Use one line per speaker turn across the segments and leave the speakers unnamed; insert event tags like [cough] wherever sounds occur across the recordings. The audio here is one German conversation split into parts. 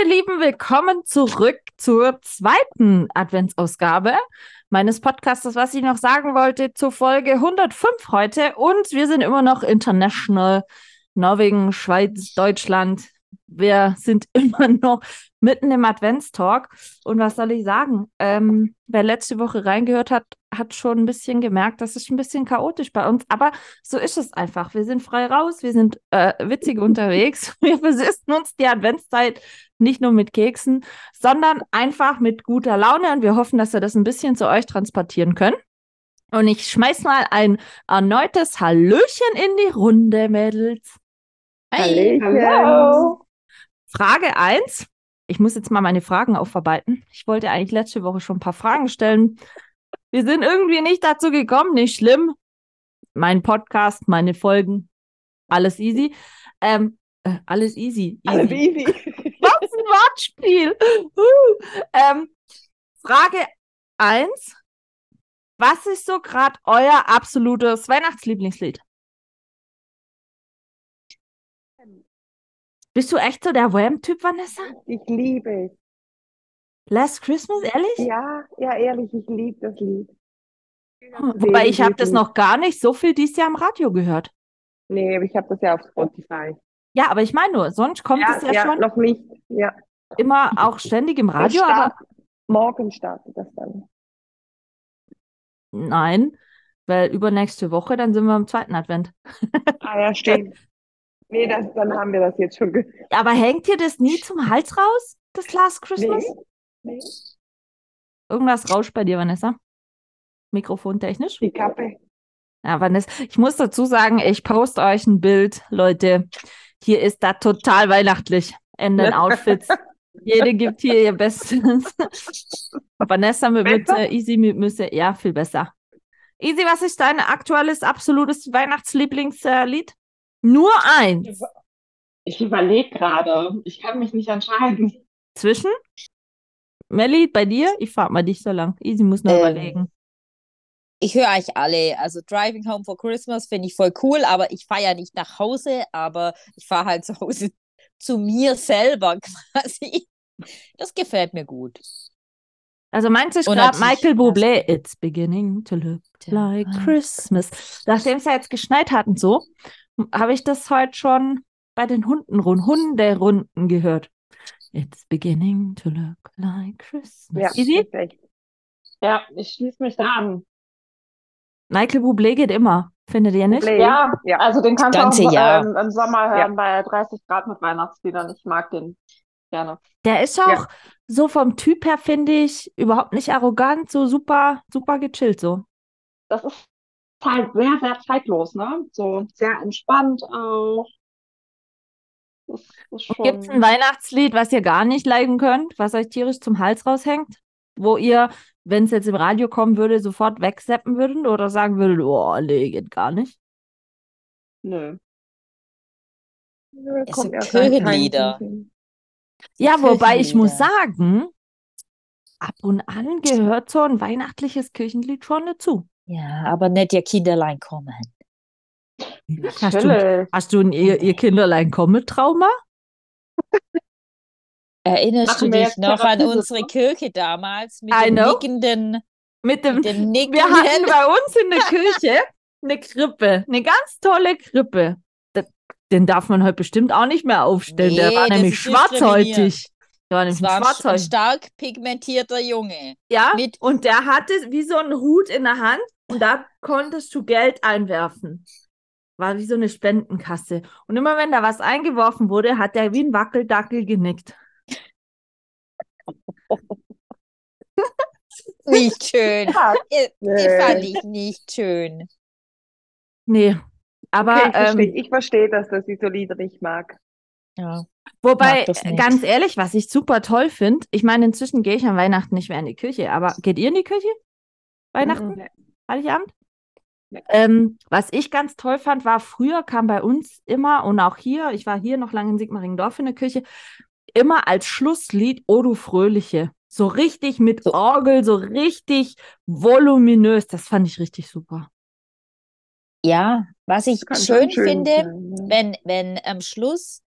Meine Lieben, willkommen zurück zur zweiten Adventsausgabe meines Podcasts, was ich noch sagen wollte, zur Folge 105 heute. Und wir sind immer noch international. Norwegen, Schweiz, Deutschland. Wir sind [laughs] immer noch mitten im Adventstalk. Und was soll ich sagen? Ähm, wer letzte Woche reingehört hat, hat schon ein bisschen gemerkt, das ist ein bisschen chaotisch bei uns. Aber so ist es einfach. Wir sind frei raus, wir sind äh, witzig [laughs] unterwegs. [laughs] Wir versüßen uns die Adventszeit nicht nur mit Keksen, sondern einfach mit guter Laune. Und wir hoffen, dass wir das ein bisschen zu euch transportieren können. Und ich schmeiß mal ein erneutes Hallöchen in die Runde, Mädels.
Hey. Hallo.
Frage 1. Ich muss jetzt mal meine Fragen aufarbeiten. Ich wollte eigentlich letzte Woche schon ein paar Fragen stellen. Wir sind irgendwie nicht dazu gekommen, nicht schlimm. Mein Podcast, meine Folgen, alles easy. Ähm, äh, alles easy. easy.
Alles easy. [laughs]
Was ein Wortspiel. Uh. Ähm, Frage 1. Was ist so gerade euer absolutes Weihnachtslieblingslied? Bist du echt so der Wham-Typ, Vanessa?
Ich liebe es.
Last Christmas, ehrlich?
Ja, ja, ehrlich, ich liebe das Lied.
Wobei ich habe das noch gar nicht so viel dieses Jahr im Radio gehört.
Nee, aber ich habe das ja auf Spotify.
Ja, aber ich meine nur, sonst kommt
ja,
es ja,
ja,
schon
noch nicht. Ja.
immer auch ständig im Radio, aber
start- Morgen startet das dann.
nein, weil übernächste Woche, dann sind wir im zweiten Advent.
Ah ja, stimmt. Nee, das, dann haben wir das jetzt schon
Aber hängt dir das nie zum Hals raus, das Last Christmas?
Nee. Nee.
Irgendwas rauscht bei dir, Vanessa? Mikrofontechnisch?
Die Kappe.
Ja, Vanessa, ich muss dazu sagen, ich poste euch ein Bild, Leute. Hier ist da total weihnachtlich in den Outfits. [laughs] Jede gibt hier ihr Bestes. [laughs] Vanessa mit
Besser?
Mütze, Easy mit Mütze, ja, viel besser. Easy, was ist dein aktuelles, absolutes Weihnachtslieblingslied? Nur eins.
Ich überlege gerade. Ich kann mich nicht entscheiden.
Zwischen? Melli, bei dir? Ich frag mal dich so lang. Easy muss noch
Ähm,
überlegen.
Ich höre euch alle. Also Driving Home for Christmas finde ich voll cool, aber ich fahre ja nicht nach Hause, aber ich fahre halt zu Hause [laughs] zu mir selber [laughs] quasi. Das gefällt mir gut.
Also meins ist
Und
gerade Michael Bublé. It's beginning to look like Christmas. Nachdem es ja jetzt geschneit hat und so, habe ich das heute schon bei den Hundenrunden, Hunderunden gehört. It's beginning to look like Christmas.
Ja,
Easy?
Ja, ich schließe mich da an.
Michael Bublé geht immer, findet ihr nicht?
Play.
Ja,
Ja.
also den kannst du
Ganze
auch
Jahr.
ähm, im Sommer
Ja.
hören bei 30 Grad mit Weihnachtsliedern. Ich mag den gerne.
Der ist auch so vom Typ her, finde ich, überhaupt nicht arrogant, so super, super gechillt so.
Das ist halt sehr, sehr zeitlos, ne? So sehr entspannt auch. Schon.
Gibt es ein Weihnachtslied, was ihr gar nicht leiden könnt, was euch tierisch zum Hals raushängt? Wo ihr, wenn es jetzt im Radio kommen würde, sofort wegseppen würdet oder sagen würdet, oh, nee, geht gar nicht?
Nö.
Kommt mir kein-
Kirchenlieder.
Ja, wobei ich muss sagen, ab und an gehört so ein weihnachtliches Kirchenlied schon dazu.
Ja, aber nicht ihr Kinderlein kommen.
Hast du, hast du ein ihr, ihr Kinderlein komme Trauma?
Erinnerst
Machen
du dich noch an
Therapiesitzung?
unsere Kirche damals mit dem nickenden,
Mit dem,
mit dem [laughs]
wir hatten
nickenden?
bei uns in der Küche eine Krippe, eine ganz tolle Krippe. Den darf man heute bestimmt auch nicht mehr aufstellen. Der
Nee,
war
das
nämlich schwarzhäutig. Der war nämlich
war ein, stark pigmentierter Junge.
Ja,
mit-
und der hatte wie so einen Hut in der Hand und da konntest du Geld einwerfen. War wie so eine Spendenkasse. Und immer wenn da was eingeworfen wurde, hat der wie ein Wackeldackel genickt.
Nicht schön. [laughs]
Ja,
Äh,
Nee.
Fand ich nicht schön.
Nee, aber
Okay, ich verstehe,
ähm,
ich verstehe, dass das die so Lieder nicht mag.
Ja.
wobei, ganz ehrlich, was ich super toll finde, ich meine, inzwischen gehe ich an Weihnachten nicht mehr in die Kirche, aber geht ihr in die Kirche? Weihnachten?
Mhm.
Heiligabend? Ähm, was ich ganz toll fand, war, früher kam bei uns immer und auch hier, ich war hier noch lange in Sigmaringendorf in der Kirche, immer als Schlusslied O du Fröhliche. So richtig mit. Orgel, so richtig voluminös. Das fand ich richtig super.
Ja, was ich schön
schon
finde,
sein,
wenn, wenn am Schluss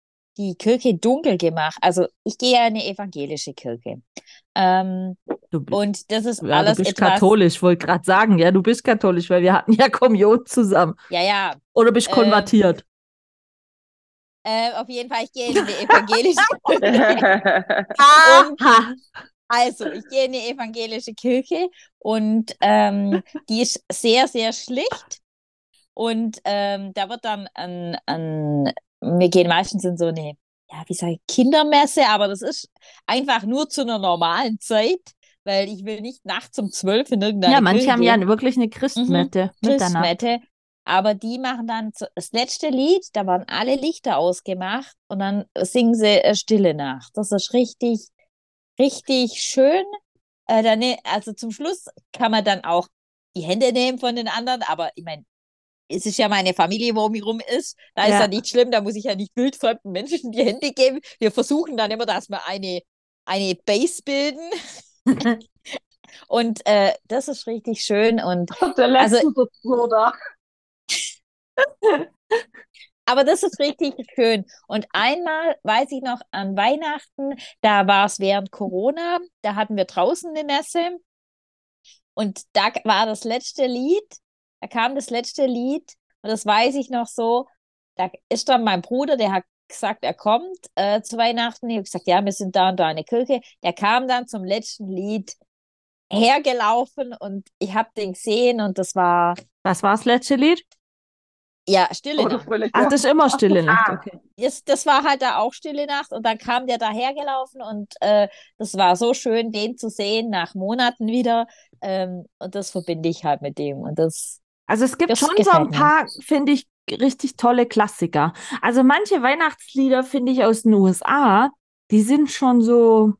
die Kirche dunkel gemacht, also ich gehe ja in eine evangelische Kirche. Ähm,
Du, bi-
und das ist
ja, du
alles
bist
etwas,
katholisch, wollte gerade sagen. Ja, du bist katholisch, weil wir hatten ja [laughs] Kommunion zusammen.
ja, ja,
Oder bist
Ähm,
konvertiert.
äh, auf jeden Fall, ich gehe in eine evangelische. [laughs]
Aha.
Also, ich gehe in eine evangelische Kirche und ähm, die ist sehr, sehr schlicht. Und ähm, da wird dann ein, ein, wir gehen meistens in so eine, ja, wie sage ich, Kindermesse, aber das ist einfach nur zu einer normalen Zeit, weil ich will nicht nachts um zwölf in irgendeine
Ja, manche haben ja wirklich eine Christmette. Mitternacht.
Christmette. Aber die machen dann das letzte Lied, da waren alle Lichter ausgemacht und dann singen sie äh, Stille Nacht. Das ist richtig, richtig schön. Äh, dann, ne- also zum Schluss kann man dann auch die Hände nehmen von den anderen, aber ich meine, es ist ja meine Familie, wo um mich rum ist. Da ist
Ja.
ja nicht schlimm, da muss ich ja nicht wildfremden Menschen die Hände geben. Wir versuchen dann immer, dass wir eine, eine Base bilden. [laughs] Und äh, das ist richtig schön und
Der letzte
Also-
da.
Aber das ist richtig schön. Und einmal weiß ich noch an Weihnachten, da war es während Corona, da hatten wir draußen eine Messe und da war das letzte Lied, da kam das letzte Lied und das weiß ich noch so, da ist dann mein Bruder, der hat gesagt, er kommt äh, zu Weihnachten. Ich habe gesagt, ja, wir sind da und da in der Kirche. Der kam dann zum letzten Lied hergelaufen und ich habe den gesehen und das war,
Was war das letzte Lied?
ja, Stille Nacht.
fröhlich.
Ach, das ist immer Stille Nacht.
Ah.
Okay.
das, das war halt da auch Stille Nacht und dann kam der dahergelaufen und äh, das war so schön, den zu sehen nach Monaten wieder. Ähm, und das verbinde ich halt mit dem. Und das,
Also es gibt
Das
schon so ein paar, finde ich, richtig tolle Klassiker. Also manche Weihnachtslieder, finde ich, aus den USA, die sind schon so,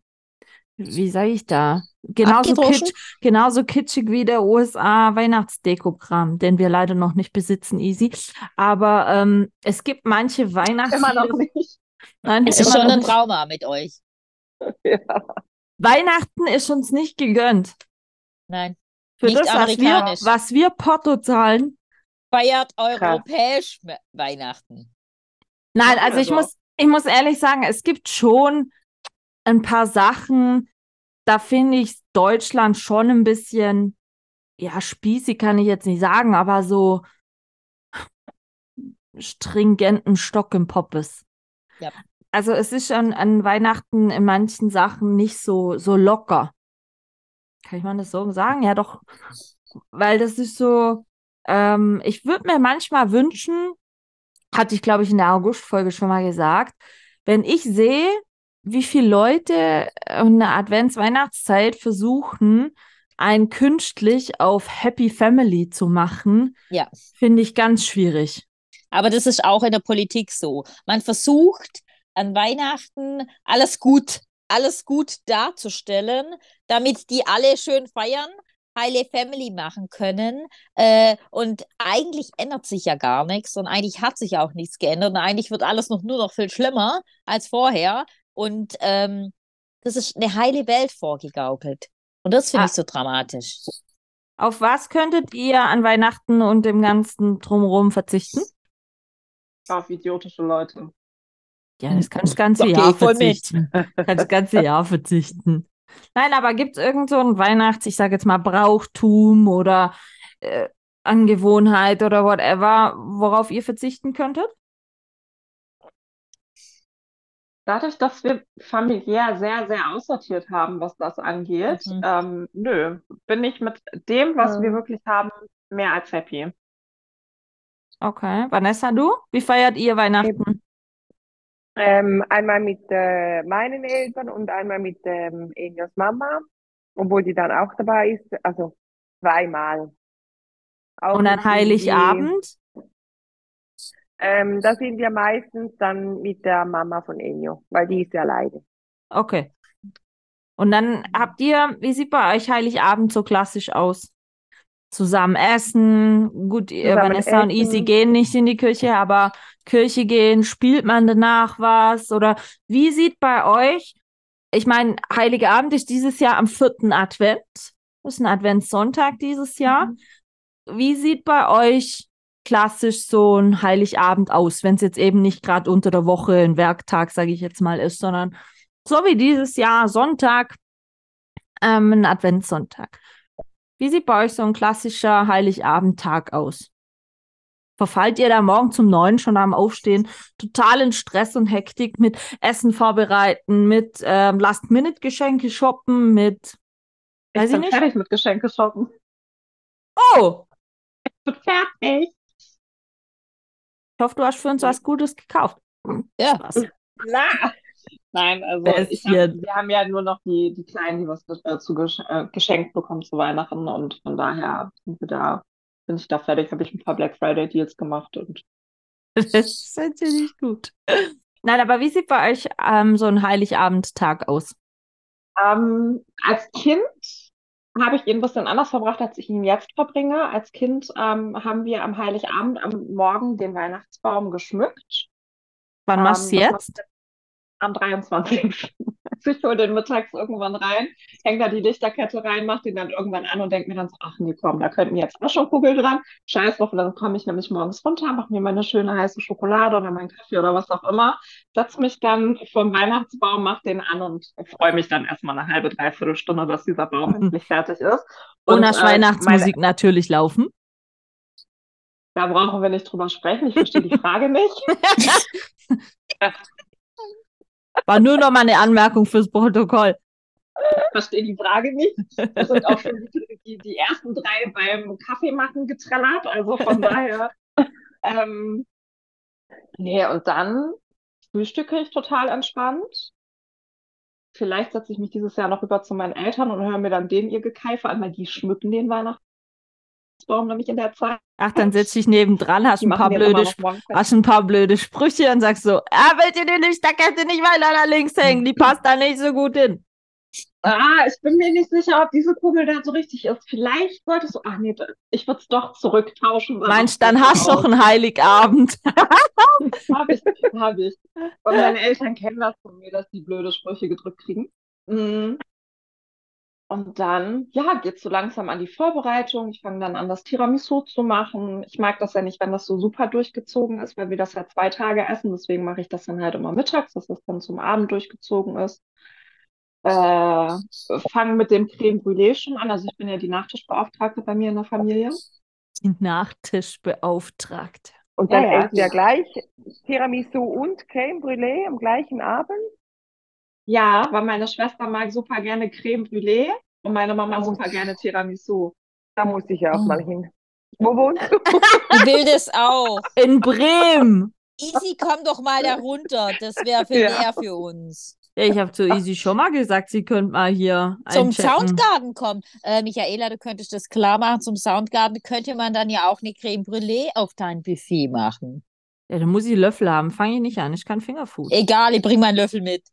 wie sage ich da? Genauso, kitsch, genauso kitschig wie der USA Weihnachtsdekogramm, den wir leider noch nicht besitzen, easy. Aber ähm, es gibt manche
Immer
Weihnachtslieder.
noch nicht.
Nein,
es ist
immer
schon ein. Trauma mit euch. [laughs]
Ja.
Weihnachten ist uns nicht gegönnt.
Nein.
Für
Nicht
das, was wir, was wir Porto zahlen.
Feiert europäisch Me- Weihnachten.
Nein, also ich muss, ich muss ehrlich sagen, es gibt schon ein paar Sachen, da finde ich Deutschland schon ein bisschen, ja, spießig kann ich jetzt nicht sagen, aber so stringenten Stock im Poppes.
Ja.
Also es ist an, an Weihnachten in manchen Sachen nicht so, so locker. Kann ich mal das so sagen? Ja, doch. Weil das ist so, ähm, ich würde mir manchmal wünschen, hatte ich, glaube ich, in der August-Folge schon mal gesagt, wenn ich sehe, wie viele Leute in der Advents-Weihnachtszeit versuchen, ein künstlich auf Happy Family zu machen,
Ja.
finde ich ganz schwierig.
Aber das ist auch in der Politik so. Man versucht an Weihnachten alles gut, alles gut darzustellen, damit die alle schön feiern, heile Family machen können. Äh, und eigentlich ändert sich ja gar nichts und eigentlich hat sich auch nichts geändert und eigentlich wird alles noch nur noch viel schlimmer als vorher. Und ähm, das ist eine heile Welt vorgegaukelt. Und das finde
Ah.
ich so dramatisch.
Auf was könntet ihr an Weihnachten und dem ganzen Drumherum verzichten?
Auf idiotische Leute.
Ja, das kann das ganze
Okay,
Jahr verzichten. Kann das ganze Jahr verzichten. Nein, aber gibt es irgend so ein Weihnachts-, ich sage jetzt mal Brauchtum oder äh, Angewohnheit oder whatever, worauf ihr verzichten könntet?
Dadurch, dass wir familiär sehr, sehr aussortiert haben, was das angeht,
Mhm.
ähm, nö, bin ich mit dem, was wir
Ähm.
wirklich haben, mehr als happy.
Okay. Vanessa, du? Wie feiert ihr Weihnachten?
Ähm, einmal mit äh, meinen Eltern und einmal mit ähm, Enios Mama, obwohl die dann auch dabei ist. Also zweimal. Auch
Und an Heiligabend?
Ähm, da sind wir meistens dann mit der Mama von Enio, weil die ist ja alleine.
Okay. Und dann habt ihr, wie sieht bei euch Heiligabend so klassisch aus? Zusammen essen. Gut,
Zusammen
Vanessa und Easy
essen.
gehen nicht in die Küche, aber Kirche gehen, spielt man danach was? Oder wie sieht bei euch, ich meine, Heilige Abend ist dieses Jahr am vierten Advent. Das ist ein Adventssonntag dieses Jahr.
Mhm.
Wie sieht bei euch klassisch so ein Heiligabend aus, wenn es jetzt eben nicht gerade unter der Woche ein Werktag, sage ich jetzt mal, ist, sondern so wie dieses Jahr Sonntag, ähm, ein Adventssonntag. Wie sieht bei euch so ein klassischer Heiligabendtag aus? Verfallt ihr da morgen zum Neuen schon am Aufstehen total in Stress und Hektik mit Essen vorbereiten, mit ähm, Last-Minute-Geschenke shoppen, mit
Ich
Weiß ich
bin
nicht.
fertig mit Geschenke shoppen.
Oh,
Ich bin fertig.
ich hoffe, du hast für uns was Gutes gekauft.
Ja.
Was?
Na. Nein, also hab, wir haben ja nur noch die, die Kleinen, die was dazu äh, geschenkt bekommen zu Weihnachten und von daher sind wir da, bin ich da fertig, habe ich ein paar Black Friday Deals gemacht und [laughs]
Das ist natürlich gut. Nein, aber wie sieht bei euch ähm, so ein Heiligabendtag aus?
Ähm, als Kind habe ich ihn ein bisschen anders verbracht, als ich ihn jetzt verbringe. Als Kind ähm, haben wir am Heiligabend am Morgen den Weihnachtsbaum geschmückt.
Wann machst du
Ähm,
jetzt?
Am 23. Also [laughs] ich hole den mittags irgendwann rein, hänge da die Lichterkette rein, mache den dann irgendwann an und denke mir dann so, ach nee, komm, da könnten jetzt auch schon Kugeln dran. Scheiß drauf, und dann komme ich nämlich morgens runter, mache mir meine schöne heiße Schokolade oder meinen Kaffee oder was auch immer, setze mich dann vom Weihnachtsbaum, mache den an und freue mich dann erstmal eine halbe, dreiviertel Stunde, dass dieser Baum endlich fertig ist. Und,
Ohne
äh,
Weihnachtsmusik natürlich laufen.
Da brauchen wir nicht drüber sprechen. Ich verstehe die Frage nicht. [laughs] [laughs]
War nur noch mal eine Anmerkung fürs Protokoll.
Ich verstehe die Frage nicht. Das sind auch schon die, die, ersten drei beim Kaffeemachen getrellert. Also von [laughs] daher. Ähm, nee, und dann frühstücke ich total entspannt. Vielleicht setze ich mich dieses Jahr noch rüber zu meinen Eltern und höre mir dann denen ihr Gekeife an, weil die schmücken den Weihnachtsbaum nämlich in der Zeit.
Ach, dann setz dich nebendran, hast ein paar blöde, hast ein paar blöde Sprüche und sagst so, ah, wollt ihr die Lichterkette nicht weiter da links hängen? Die passt da nicht so gut hin.
Ah, ich bin mir nicht sicher, ob diese Kugel da so richtig ist. Vielleicht solltest du, ach nee, ich würde es doch zurücktauschen.
Meinst,
das
dann hast du doch einen Heiligabend. [laughs]
Habe ich, habe ich. Und meine Eltern kennen das von mir, dass die blöde Sprüche gedrückt kriegen. Mm. Und dann, ja, geht's so langsam an die Vorbereitung. Ich fange dann an, das Tiramisu zu machen. Ich mag das ja nicht, wenn das so super durchgezogen ist, weil wir das ja zwei Tage essen. Deswegen mache ich das dann halt immer mittags, dass das dann zum Abend durchgezogen ist. Äh, fange mit dem Creme Brûlée schon an. Also ich bin ja die Nachtischbeauftragte bei mir in der Familie.
Die Nachtischbeauftragte.
Und dann
Ja, ja.
ihr gleich Tiramisu und Creme Brûlée am gleichen Abend?
Ja, weil meine Schwester mag super gerne Creme Brûlée und meine Mama
Oh.
super gerne Tiramisu.
Da muss ich ja auch
Oh.
mal hin. Wo wohnst du? [laughs]
Ich will das auch.
In Bremen.
Easy, komm doch mal da runter. Das wäre viel
Ja.
mehr für uns.
Ja, ich habe zu Easy schon mal gesagt, sie könnte mal hier
Zum
einchecken.
Soundgarden kommen. Äh, Michaela, du könntest das klar machen. Zum Soundgarden könnte man dann ja auch eine Creme Brûlée auf dein Buffet machen.
Ja, dann muss ich Löffel haben. Fange ich nicht an. Ich kann Fingerfood.
Egal, ich bring meinen Löffel mit.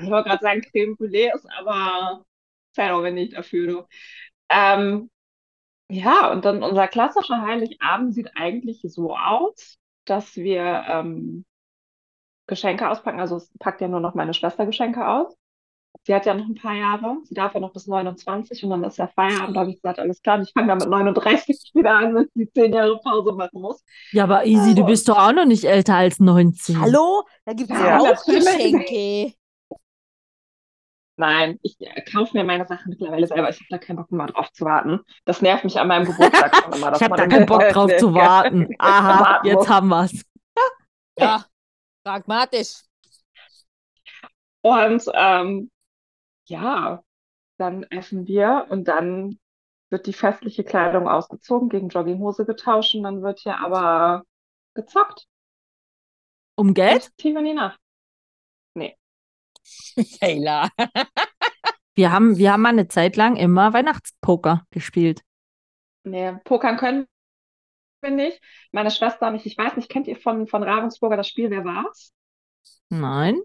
Ich wollte gerade sagen, Creme Brûlée ist aber wenn nicht dafür. Du. Ähm, ja, und dann unser klassischer Heiligabend sieht eigentlich so aus, dass wir ähm, Geschenke auspacken. Also es packt ja nur noch meine Schwester Geschenke aus. Sie hat ja noch ein paar Jahre. Sie darf ja noch bis 29 und dann ist ja Feierabend. Da habe ich gesagt, alles klar, ich fange dann mit 39 [laughs] wieder an, wenn sie 10 Jahre Pause machen muss.
Ja, aber Easy, du bist doch auch noch nicht älter als 19.
Hallo? Da gibt es
Ja,
auch. Geschenke.
Nein, ich äh, kaufe mir meine Sachen mittlerweile selber. Ich habe da keinen Bock mehr drauf zu warten. Das nervt mich an meinem Geburtstag schon immer. [laughs] dass
Ich habe da keinen Bock drauf [laughs] zu warten. [laughs] Aha,
Warten
jetzt
muss.
haben wir's.
Ja, pragmatisch.
Und ähm, ja, dann essen wir und dann wird die festliche Kleidung ausgezogen, gegen Jogginghose getauscht und dann wird hier aber gezockt.
Um Geld?
Tief in die Nacht. [laughs]
Michaela.
Wir haben, wir haben mal eine Zeit lang immer Weihnachtspoker gespielt.
Nee, pokern können wir nicht. Meine Schwester nicht. Ich weiß nicht, kennt ihr von, von Ravensburger das Spiel Wer war's?
Nein.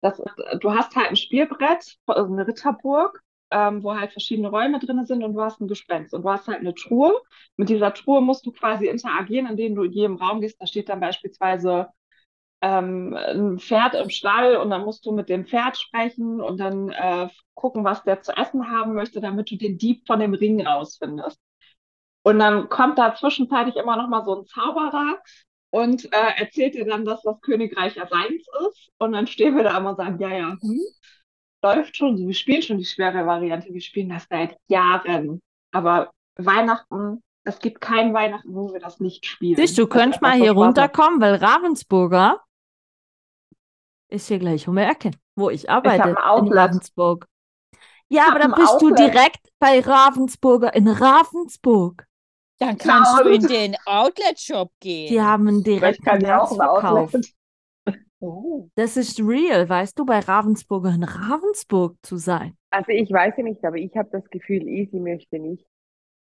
Das du hast halt ein Spielbrett, also eine Ritterburg, ähm, wo halt verschiedene Räume drin sind und du hast ein Gespenst und du hast halt eine Truhe. Mit dieser Truhe musst du quasi interagieren, indem du in jedem Raum gehst. Da steht dann beispielsweise ähm, ein Pferd im Stall und dann musst du mit dem Pferd sprechen und dann äh, gucken, was der zu essen haben möchte, damit du den Dieb von dem Ring rausfindest. Und dann kommt da zwischenzeitlich immer noch mal so ein Zauberer und äh, erzählt dir dann, dass das Königreich ja seins ist. Und dann stehen wir da immer und sagen, ja, ja, hm, läuft schon, wir spielen schon die schwere Variante, wir spielen das seit Jahren. Aber Weihnachten, es gibt kein Weihnachten, wo wir das nicht spielen.
Siehst du, könnt mal hier runterkommen, weil Ravensburger ist hier gleich um die Ecke, wo ich arbeite,
ein
in. Ravensburg. Ja,
Ich
aber dann bist du
Outlet.
direkt bei Ravensburger in Ravensburg.
Dann kannst du in den Outlet-Shop gehen.
Die haben einen
Vielleicht
direkten.
Outlet. [laughs] Oh.
Das ist real, weißt du, bei Ravensburger in Ravensburg zu sein.
Also ich weiß ja nicht, aber ich habe das Gefühl, Easy möchte nicht.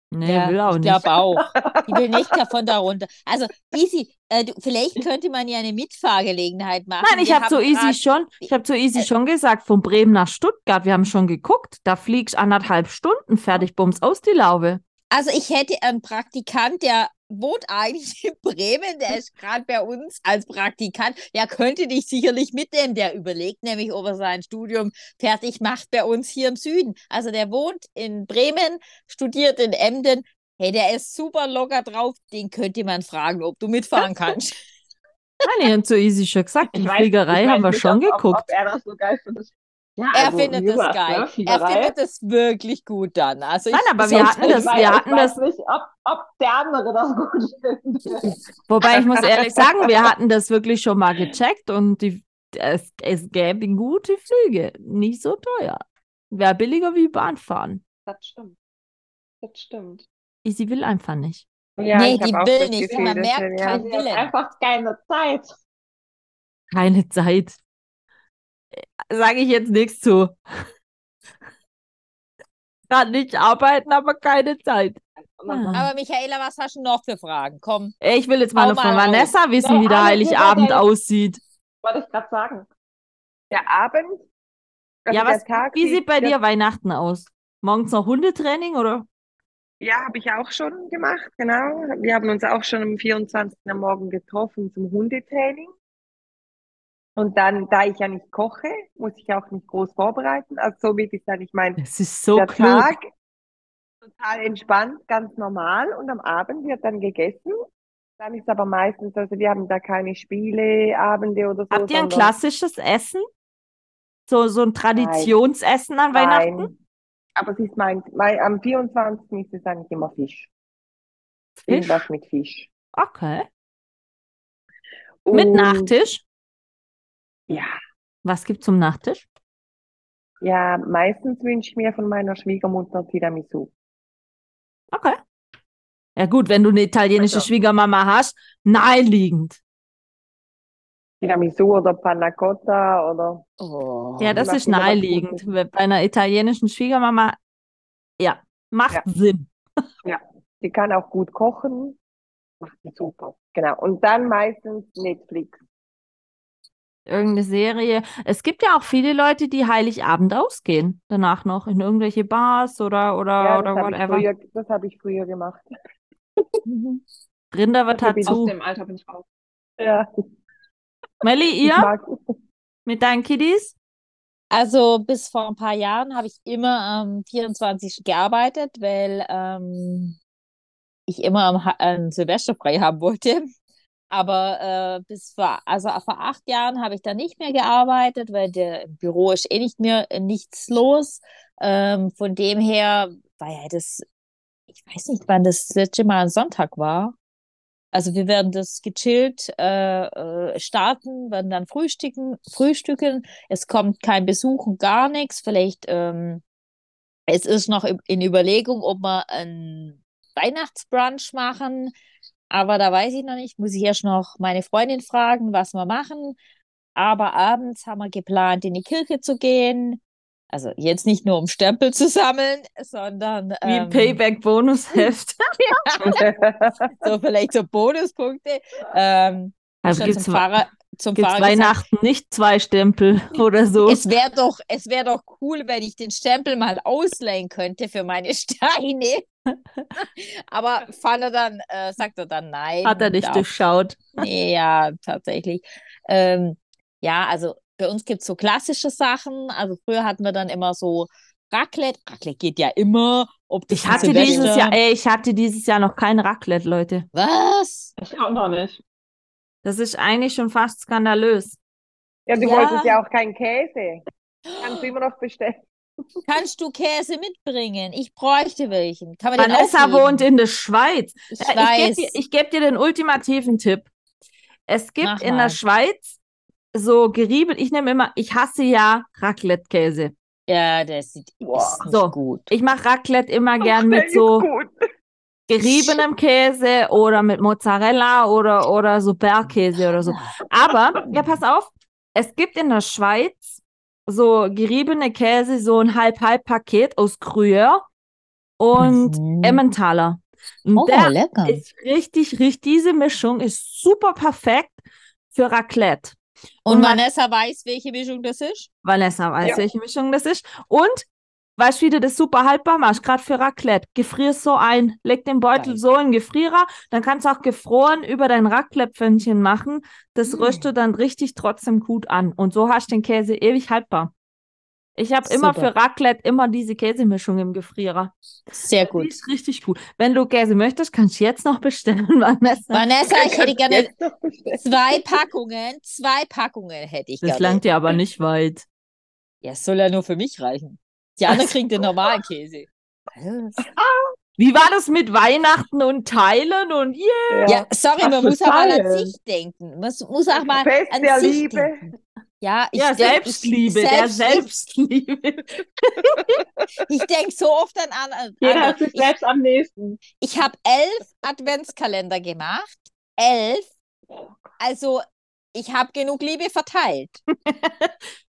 Nee,
Ja,
will auch
ich
nicht.
glaube [laughs] auch. Die will nicht davon darunter. Also, Easy, äh, du, vielleicht könnte man ja eine Mitfahrgelegenheit machen.
Nein, ich habe zu Easy schon, ich habe zu Easy
Äh,
schon gesagt, von Bremen nach Stuttgart, wir haben schon geguckt, da fliegst anderthalb Stunden, fertig, bums, aus die Laube.
Also, ich hätte einen Praktikant, der wohnt eigentlich in Bremen, der ist gerade bei uns als Praktikant. Der könnte dich sicherlich mitnehmen. Der überlegt nämlich, ob er sein Studium fertig macht bei uns hier im Süden. Also, der wohnt in Bremen, studiert in Emden. Hey, der ist super locker drauf. Den könnte man fragen, ob du mitfahren kannst.
Nein, ich habe zu Easy schon gesagt, die Fliegerei haben wir schon
ob, Ob,
geguckt.
ob er das so geil findet. Ja,
Er
also,
findet das
gesagt,
geil.
Ne,
er findet das wirklich gut dann. Also
Nein,
ich,
aber
ich
wir hatten das-
ich weiß,
wir
ich
hatten
weiß
das-
nicht, ob, ob der andere das gut findet.
Wobei ich muss ehrlich sagen, wir hatten das wirklich schon mal gecheckt und die, es, es gäbe gute Flüge, nicht so teuer. Wäre billiger wie Bahnfahren.
Das stimmt. Das stimmt.
Easy will einfach nicht.
Ja,
Nee, die will nicht.
Gefühl,
Man merkt
wir- ja.
kein-
Sie hat
Willen.
einfach keine Zeit.
Keine Zeit. Sage ich jetzt nichts zu. Kann nicht arbeiten, aber keine Zeit.
Aber Michaela, was hast du noch für Fragen? Komm.
Ich will jetzt mal noch von
mal raus.
Vanessa wissen, wie der Heiligabend aussieht.
wollte ich gerade sagen.
Der Abend, also
ja,
der
was,
Tag
wie sieht bei dir Weihnachten aus? Morgens noch Hundetraining oder?
Ja, habe ich auch schon gemacht, genau. Wir haben uns auch schon am 24. am Morgen getroffen zum Hundetraining. Und dann, da ich ja nicht koche, muss ich auch nicht groß vorbereiten. Also somit ist dann, ich meine,
Es ist so
der
klug.
Tag total entspannt, ganz normal. Und am Abend wird dann gegessen. Dann ist aber meistens, also wir haben da keine Spieleabende oder so.
Habt ihr ein klassisches Essen? So, so ein Traditionsessen an Weihnachten?
Nein. Aber es ist mein, mein, am 24. ist es eigentlich immer Fisch.
Fisch?
Irgendwas mit Fisch.
Okay. Mit
Und-
Nachtisch?
Ja.
Was gibt's zum Nachtisch?
Ja, meistens wünsche ich mir von meiner Schwiegermutter Tiramisu.
Okay. Ja gut, wenn du eine italienische
Also-
Schwiegermama hast, naheliegend.
Tiramisu oder Panna Cotta oder
Oh.
Ja, das ist naheliegend. Bei einer italienischen Schwiegermama, ja, macht
Ja.
Sinn.
sie kann auch gut kochen. Macht sie super. Genau. Und dann meistens Netflix.
Irgendeine Serie. Es gibt ja auch viele Leute, die Heiligabend ausgehen. Danach noch in irgendwelche Bars oder, oder,
Ja,
oder whatever.
früher, das habe ich früher gemacht.
Mhm. Rinder wird
bin ich
Aus
dazu.
dem Alter bin ich raus.
Ja,
Melli, ihr mit deinen Kiddies?
Also bis vor ein paar Jahren habe ich immer am 24. gearbeitet, weil ähm, ich immer am, Ha- Silvester frei haben wollte. Aber äh, bis vor, also vor acht Jahren habe ich da nicht mehr gearbeitet, weil der im Büro ist eh nicht mehr äh, nichts los. Ähm, von dem her war ja das, ich weiß nicht, wann das letzte Mal ein Sonntag war. Also wir werden das gechillt äh, äh, starten, werden dann frühstücken, frühstücken. Es kommt kein Besuch und gar nichts. Vielleicht ähm, es ist noch in- Überlegung, ob wir einen Weihnachtsbrunch machen. Aber da weiß ich noch nicht. Muss ich erst noch meine Freundin fragen, was wir machen. Aber abends haben wir geplant, in die Kirche zu gehen. Also jetzt nicht nur um Stempel zu sammeln, sondern
Wie
ähm,
Payback-Bonusheft. [laughs]
so vielleicht so Bonuspunkte. Ähm,
Also gibt's,
zum Fahrer, zum
gibt's
Fahrer gesagt,
Weihnachten nicht zwei Stempel [laughs] oder so?
es wäre doch, es wäre doch cool, wenn ich den Stempel mal ausleihen könnte für meine [laughs] Steine. [laughs] Aber fand er dann, äh, sagt er dann nein.
Hat er nicht durchschaut.
Nee, ja, tatsächlich. Ähm, ja, also bei uns gibt es so klassische Sachen. Also früher hatten wir dann immer so Raclette. Raclette geht ja immer. Ob das
Ich hatte dieses Jahr, ey, ich hatte dieses Jahr noch kein Raclette, Leute.
Was?
Ich auch noch nicht.
Das ist eigentlich schon fast skandalös.
Ja, du
Ja.
wolltest ja auch keinen Käse. Kannst du [gasps] immer noch bestellen.
Kannst du Käse mitbringen? Ich bräuchte welchen. Kann man den
Vanessa wohnt in der Schweiz.
Ich
Ja. Ich gebe dir, geb dir den ultimativen Tipp. Es gibt
Mach
in
mal.
der Schweiz so gerieben, ich nehme immer, ich hasse ja Raclette-Käse.
ja, das sieht
So.
gut.
Ich mache Raclette immer gern
Ach, der
mit so
gut.
Geriebenem Käse oder mit Mozzarella oder, oder so Bergkäse oder so. Aber, ja, pass auf, es gibt in der Schweiz so geriebene Käse, so ein Halb-Halb-Paket aus Gruyère und
Mhm.
Emmentaler. Und
Oh,
der
lecker.
ist richtig, richtig, diese Mischung ist super perfekt für Raclette.
Und
und
Vanessa weiß, welche Mischung das ist?
Vanessa weiß,
Ja.
welche Mischung das ist. Und weißt du, wie du das super haltbar machst, gerade für Raclette. Gefrierst so ein, leg den Beutel
Geil.
so in den Gefrierer, dann kannst du auch gefroren über dein Raclette-Pfännchen machen. Das röstet du dann richtig trotzdem gut an. Und so hast du den Käse ewig haltbar. Ich habe immer für Raclette immer diese Käsemischung im Gefrierer.
Sehr
Die
gut.
ist richtig gut. Wenn du Käse möchtest, kannst du jetzt noch bestellen, [laughs] Vanessa.
Vanessa, ich hätte gerne zwei Packungen. Zwei Packungen hätte ich
Das
gerne.
langt dir aber nicht weit.
Ja, es soll ja nur für mich reichen. Die anderen kriegen den normalen Käse. Was?
Wie war das mit Weihnachten und Teilen und yeah?
Ja, sorry, man muss auch mal an sich denken. Man muss- auch mal
Fest
an
der
sich
Liebe.
denken. Ja, ich
Ja,
denk-
Selbstliebe,
ich,
der
selbst,
Selbstliebe. [laughs]
Ich, denke so oft an andere.
Jeder hat sich
ich
selbst am nächsten.
ich habe elf Adventskalender gemacht. Elf. Also, ich habe genug Liebe verteilt. [laughs]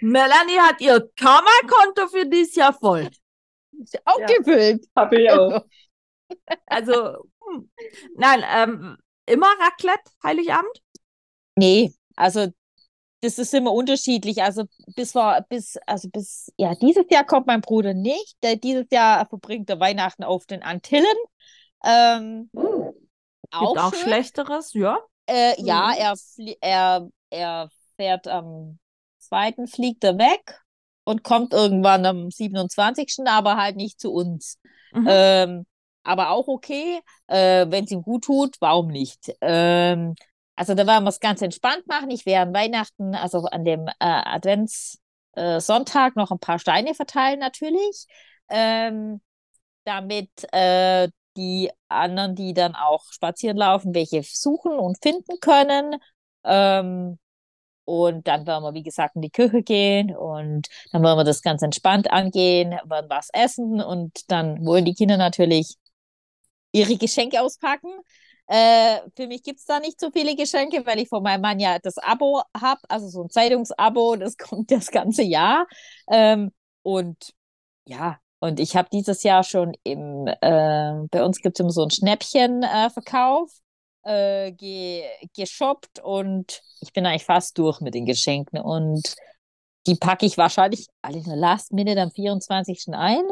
Melanie hat ihr Karma-Konto für dieses Jahr voll.
Aufgefüllt.
Hab ich auch. [laughs]
Also, hm. nein, ähm, immer Raclette, Heiligabend?
Nee, also das ist immer unterschiedlich. Also bis vor, bis, also bis, ja, dieses Jahr kommt mein Bruder nicht. Der, dieses Jahr verbringt er Weihnachten auf den Antillen. Ähm, auch,
Gibt auch
schön.
Schlechteres, ja.
Äh, ja,
Mhm.
er, er, er fährt am zweiten, fliegt er weg und kommt irgendwann am 27., aber halt nicht zu uns.
Mhm.
Ähm, aber auch okay, äh, wenn es ihm gut tut, warum nicht? Ähm, also da werden wir es ganz entspannt machen. Ich werde an Weihnachten, also an dem äh, Adventssonntag, äh, noch ein paar Steine verteilen natürlich, ähm, damit äh, die anderen, die dann auch spazieren laufen, welche suchen und finden können. Ähm, und dann werden wir, wie gesagt, in die Küche gehen und dann wollen wir das ganz entspannt angehen, werden was essen und dann wollen die Kinder natürlich ihre Geschenke auspacken. Äh, für mich gibt es da nicht so viele Geschenke, weil ich von meinem Mann ja das Abo habe, also so ein Zeitungsabo, das kommt das ganze Jahr. Ähm, und ja, und ich habe dieses Jahr schon im, äh, bei uns gibt es immer so einen Schnäppchenverkauf, äh, ge geshoppt und ich bin eigentlich fast durch mit den Geschenken und die packe ich wahrscheinlich alle in der Last Minute am 24. ein.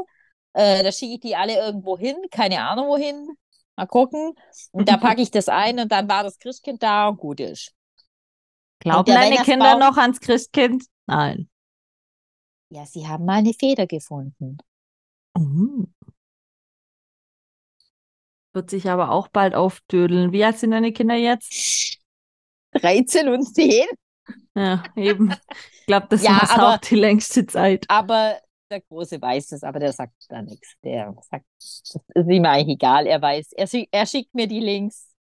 Äh, da schicke ich die alle irgendwo hin, keine Ahnung wohin. Mal gucken. Und da packe ich das ein und dann war das Christkind da und gut ist.
Glauben deine Kinder noch ans Christkind? Nein.
Ja, sie haben mal eine Feder gefunden.
Mhm. Wird sich aber auch bald aufdödeln. Wie alt sind deine Kinder jetzt?
13 und 10.
Ja, eben. Ich glaube, das
Ja,
ist auch die längste Zeit.
Aber der Große weiß es, aber der sagt da nichts. Der sagt, das ist ihm eigentlich egal. Er weiß, er, schick- er schickt mir die Links,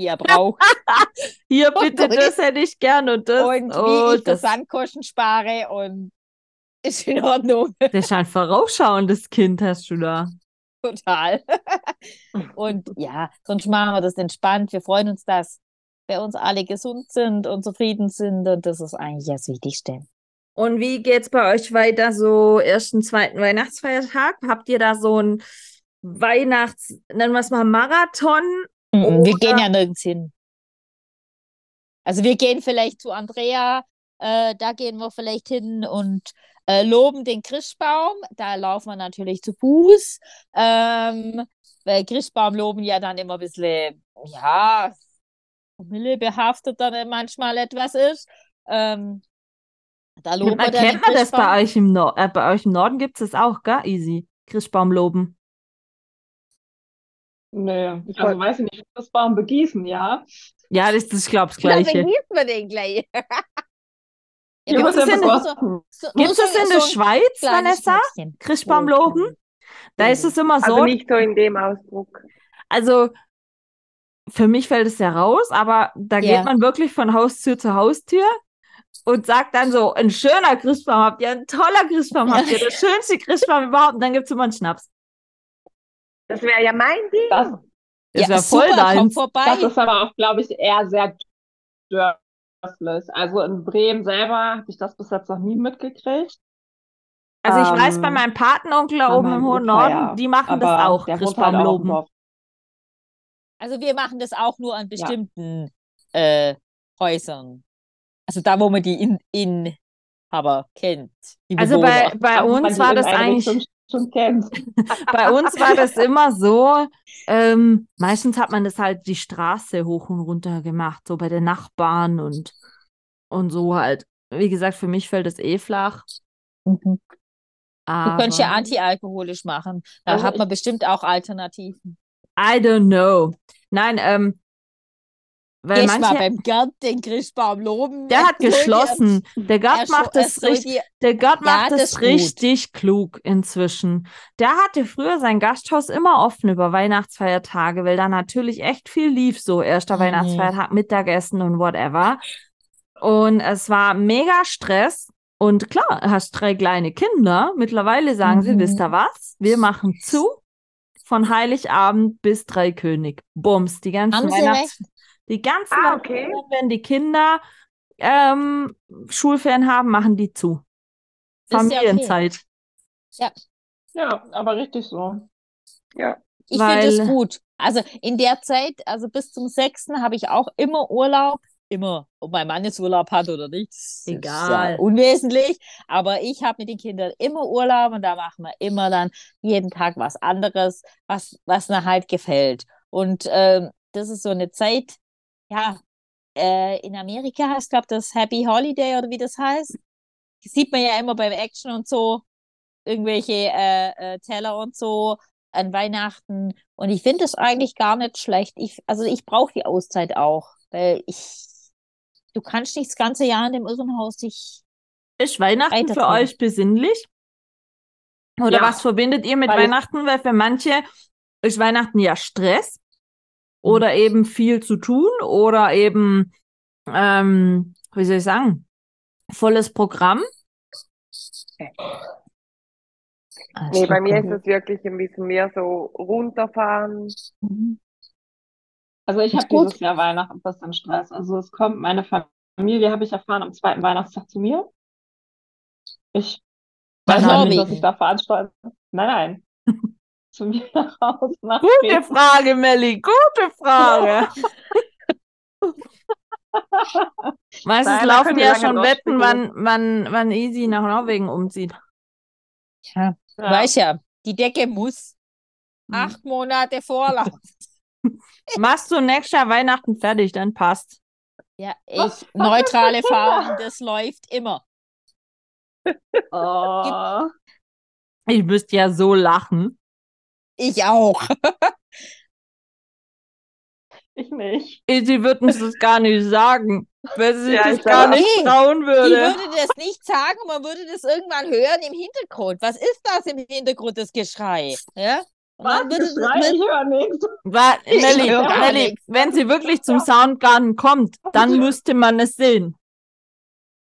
die er braucht. [laughs]
Hier,
Und
bitte,
wie-
das hätte ich gern und das.
und
oh,
wie ich
das,
Versandkosten spare und ist in Ordnung.
das ist ein vorausschauendes Kind, hast du da. [laughs]
Total. und [laughs] ja, sonst machen wir das entspannt. Wir freuen uns, dass bei uns alle gesund sind und zufrieden sind und das ist eigentlich das Wichtigste.
Und wie geht's bei euch weiter, so ersten, zweiten Weihnachtsfeiertag? Habt ihr da so ein Weihnachts-, nennen wir es mal Marathon?
Mhm, Wir gehen ja nirgends hin. Also wir gehen vielleicht zu Andrea, äh, da gehen wir vielleicht hin und äh, loben den Christbaum. Da laufen wir natürlich zu Fuß. Ähm, weil Christbaum loben ja dann immer ein bisschen, ja, behaftet dann manchmal etwas ist. Ähm, da loben wir dann den
Kennt man das
Christbaum.
bei euch im Norden? Äh, bei euch im Norden gibt es das auch, gell? Easy. Christbaum loben.
Nee, also weiß ich nicht, das Baum begießen, ja.
Ja, das, das ich glaube das
Ja, dann
Gleiche.
gießen wir den gleich. [laughs] ja,
Gibt's das
ja
in-
begossen.
so,
Gibt es
so,
das in
so
der Schweiz, Vanessa? Christbaum loben? Da ist es immer so,
Also nicht so in dem Ausdruck.
also für mich fällt es ja raus, aber da
Ja.
geht man wirklich von Haustür zu Haustür und sagt dann so, ein schöner Christbaum habt ihr, ein toller Christbaum habt ihr, der [laughs] schönste Christbaum überhaupt. Und dann gibt es immer einen Schnaps.
Das wäre ja mein Ding.
Das,
Das
ja,
wäre voll
super, komm
deins.
vorbei.
das ist aber auch, glaube ich, eher sehr. Also in Bremen selber habe ich das bis jetzt noch nie mitgekriegt.
Also ich weiß, bei
Ähm,
meinem Patenonkel da oben im hohen Norden,
ja.
die machen das
Aber
auch,
halt auch im
loben.
Dorf.
Also wir machen das auch nur an bestimmten äh, Häusern. Also da, wo man die in Inhaber kennt. Die
Also bei, bei
wenn
uns war das eigentlich,
schon kennt. [laughs]
bei uns war das immer so, ähm, meistens hat man das halt die Straße hoch und runter gemacht, so bei den Nachbarn und, und so halt. Wie gesagt, für mich fällt das eh flach.
Mhm. Du
Aber
könntest ja antialkoholisch machen. Da
Also
hat man
ich-
bestimmt auch Alternativen.
I don't know. Nein, ähm, weil
mal
manche,
beim Gerd den Christbaum loben.
der hat [laughs] geschlossen. Der
er
Gott
scho-
macht
soll
richtig. Der macht es richtig klug inzwischen. Der hatte früher sein Gasthaus immer offen über Weihnachtsfeiertage, weil da natürlich echt viel lief, so erster
Mhm.
Weihnachtsfeiertag, Mittagessen und whatever. Und es war mega Stress. Und klar, hast drei kleine Kinder. Mittlerweile sagen sie,
Mhm.
wisst ihr was? Wir machen zu von Heiligabend bis Dreikönig. Bums, die ganzen
Haben Sie
Weihnachts... Die ganzen
Ah, okay.
Weihnachtsferien, wenn die Kinder ähm, Schulferien haben, machen die zu.
Das ist ja okay.
Familienzeit.
Ja, aber richtig so.
Ja.
Ich finde es gut. Also in der Zeit, also bis zum 6. habe ich auch immer Urlaub. Immer. Ob mein Mann jetzt Urlaub hat oder nicht,
Egal.
ja unwesentlich. Aber ich habe mit den Kindern immer Urlaub und da machen wir immer dann jeden Tag was anderes, was, was mir halt gefällt. Und ähm, das ist so eine Zeit, ja, äh, in Amerika heißt, glaube das Happy Holiday oder wie das heißt. Das sieht man ja immer beim Action und so, irgendwelche äh, äh, Teller und so an Weihnachten. Und ich finde das eigentlich gar nicht schlecht. Ich, also ich brauche die Auszeit auch, weil ich, du kannst nicht das ganze Jahr in dem Irrenhaus dich.
Ist Weihnachten für euch besinnlich? Oder
Ja.
was verbindet ihr mit
Weil
Weihnachten? Weil für manche ist Weihnachten ja Stress. Oder eben viel zu tun oder eben, ähm, wie soll ich sagen, volles Programm.
Nee, bei mir ist es wirklich ein bisschen mehr so runterfahren.
Mhm.
Also ich habe dieses Jahr Weihnachten ein bisschen Stress. Also es kommt meine Familie, habe ich erfahren, am zweiten Weihnachtstag zu mir. Ich weiß nicht, was ich da veranstalten. Nein, nein. [laughs] zu mir [laughs] nach Hause nach
Gute
Bremen.
Frage, Melli, gute Frage. [laughs] Meistens
Nein, da
laufen ja schon Wetten, wann, wann, wann Easy nach Norwegen umzieht.
Ja,
Ja.
weiß ja, die Decke muss
Mhm.
acht Monate Vorlauf. [laughs]
Machst du nächstes Jahr Weihnachten fertig, dann passt.
Ja, ich, neutrale? Farben, das läuft immer.
Oh.
Ich müsste ja so lachen.
Ich auch. [laughs]
Ich nicht.
Sie würden es gar nicht sagen, weil sie sich
Ja,
das gar nicht
Nee,
trauen
Die
würde.
würde das nicht sagen, man würde das irgendwann hören im Hintergrund. Was ist das im Hintergrund, das Geschrei? Ja?
Was?
würde das,
Geschrei? Ich höre nichts. [laughs]
Nelly, Nelly, wenn sie wirklich zum Soundgarden kommt, dann [laughs] müsste man es sehen.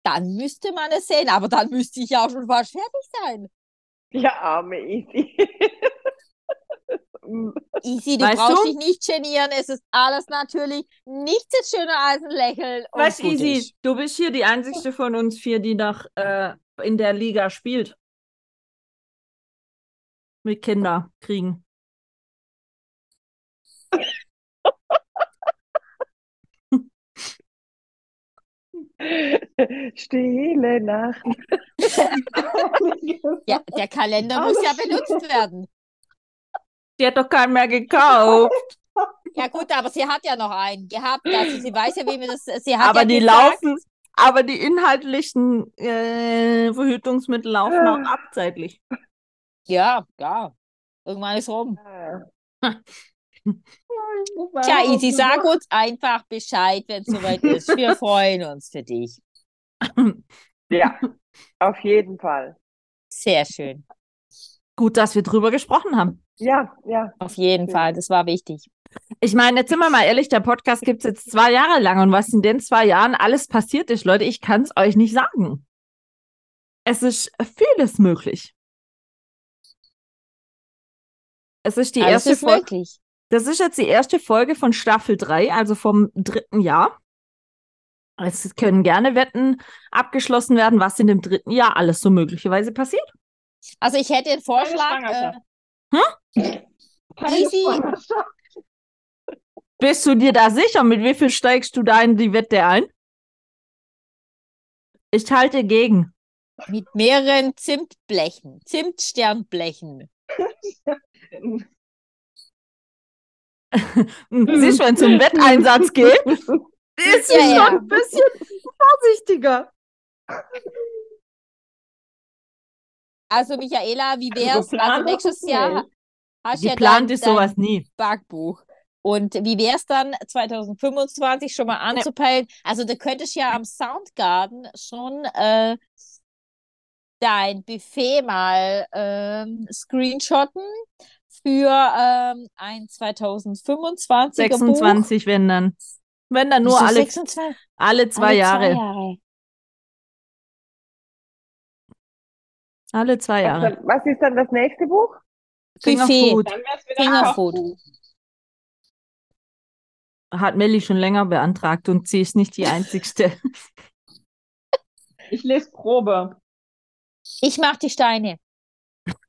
dann müsste man es sehen, aber dann müsste ich ja auch schon fast fertig sein.
Ja, arme Easy.
Easy, du
Weißt
brauchst
du?
dich nicht genieren. Es ist alles natürlich nichts ist schöner als ein Lächeln.
Weißt du, Easy,
ist.
du bist hier die einzigste von uns vier, die noch äh, in der Liga spielt. Mit Kinder kriegen.
Stille Nacht. [laughs]
Ja, der Kalender muss ja benutzt werden.
Die hat doch keinen mehr gekauft. [laughs]
Ja gut, aber sie hat ja noch einen gehabt. Also sie weiß ja, wie man das. Sie hat
aber
ja
die
gesagt,
laufen, aber die inhaltlichen äh, Verhütungsmittel laufen auch ab zeitlich.
Ja, ja. Irgendwann ist rum. [laughs] Tja, Isi, sag uns einfach Bescheid, wenn es soweit ist. Wir [laughs] freuen uns für dich.
Ja, auf jeden Fall.
Sehr schön.
Gut, dass wir drüber gesprochen haben.
Ja, ja.
Auf jeden. Fall. Das war wichtig.
Ich meine, jetzt sind wir mal ehrlich, der Podcast gibt es jetzt zwei Jahre lang und was in den zwei Jahren alles passiert ist, Leute, ich kann es euch nicht sagen. Es ist vieles möglich. Es ist die
Alles
erste Folge. Das ist jetzt die erste Folge von Staffel 3, also vom dritten Jahr. Es können gerne Wetten abgeschlossen werden, was in dem dritten Jahr alles so möglicherweise passiert.
Also ich hätte den Vorschlag. Äh,
Keine
Easy.
Bist du dir da sicher? Mit wie viel steigst du da in die Wette ein? Ich halte gegen.
mit mehreren Zimtblechen, Zimtsternblechen.
Hm, [laughs] Siehst du, wenn es um Wetteinsatz geht, [laughs] ist sie
Ja,
schon
ja.
ein bisschen vorsichtiger.
Also Michaela, wie wär's? Also nächstes
es
Jahr hast du ja dein,
ist sowas nie.
Backbuch. Und wie wär's dann 2025 schon mal anzupeilen? Also du könntest ja am Soundgarden schon äh, dein Buffet mal ähm, screenshotten für ähm, ein 2025er Buch.
26, wenn dann. Wenn dann nur alle,
26?
alle zwei
Alle
Jahre.
Jahre.
Alle zwei Jahre.
Also, was ist dann das nächste Buch?
Fingerfood.
Kochbuch.
Hat Melli schon länger beantragt und sie ist nicht die einzigste. [laughs]
Ich lese Probe.
Ich mach die Steine.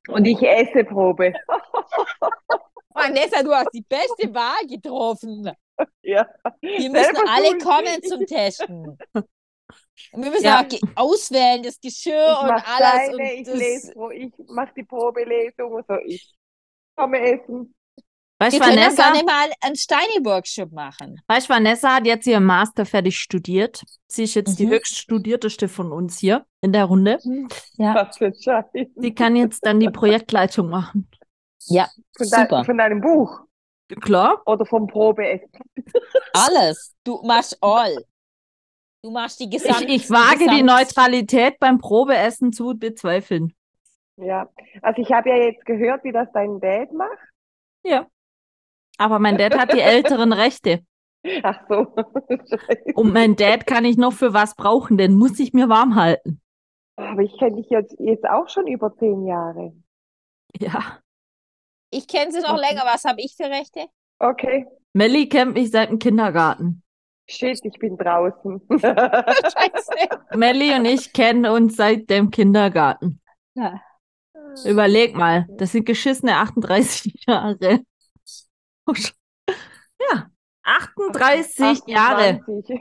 Und ich esse Probe. [laughs]
Vanessa, du hast die beste Wahl getroffen.
Ja.
Wir müssen alle kommen zum Testen. [laughs] Wir müssen
Ja.
auch auswählen, das Geschirr
Ich
und alles.
Steine,
und
ich
das,
lese, ich mache die Probelesung und so. Ich komme essen.
Weißt
wir
du,
können
Vanessa,
gerne mal einen Steine-Workshop machen.
weißt, Vanessa hat jetzt ihren Master fertig studiert. Sie ist jetzt die
Mhm.
höchst studierteste von uns hier in der Runde.
Ja.
Was für ein Scheiß.
Sie kann jetzt dann die Projektleitung machen.
Ja,
Von, dein,
super.
von deinem Buch
Klar.
oder vom Probeessen.
Alles. Du machst all. Du machst die
Ich,
gesamte.
ich wage die
Gesamt-
Neutralität beim Probeessen zu bezweifeln.
Ja. Also ich habe ja jetzt gehört, wie das dein Dad macht.
Ja. Aber mein Dad hat die [laughs] älteren Rechte.
Ach so. Scheiße. [laughs]
Und mein Dad kann ich noch für was brauchen, den muss ich mir warm halten.
Aber ich kenne dich jetzt, jetzt auch schon über zehn Jahre.
Ja.
Ich kenne sie noch
Okay.
länger. Was habe ich für Rechte?
Okay.
Melli kennt mich seit dem Kindergarten.
Shit, ich bin draußen. [laughs]
Scheiße.
Melli und ich kennen uns seit dem Kindergarten.
Ja.
Überleg mal, das sind geschissene 38 [laughs] Jahre. Ja, 38 Jahre.
28.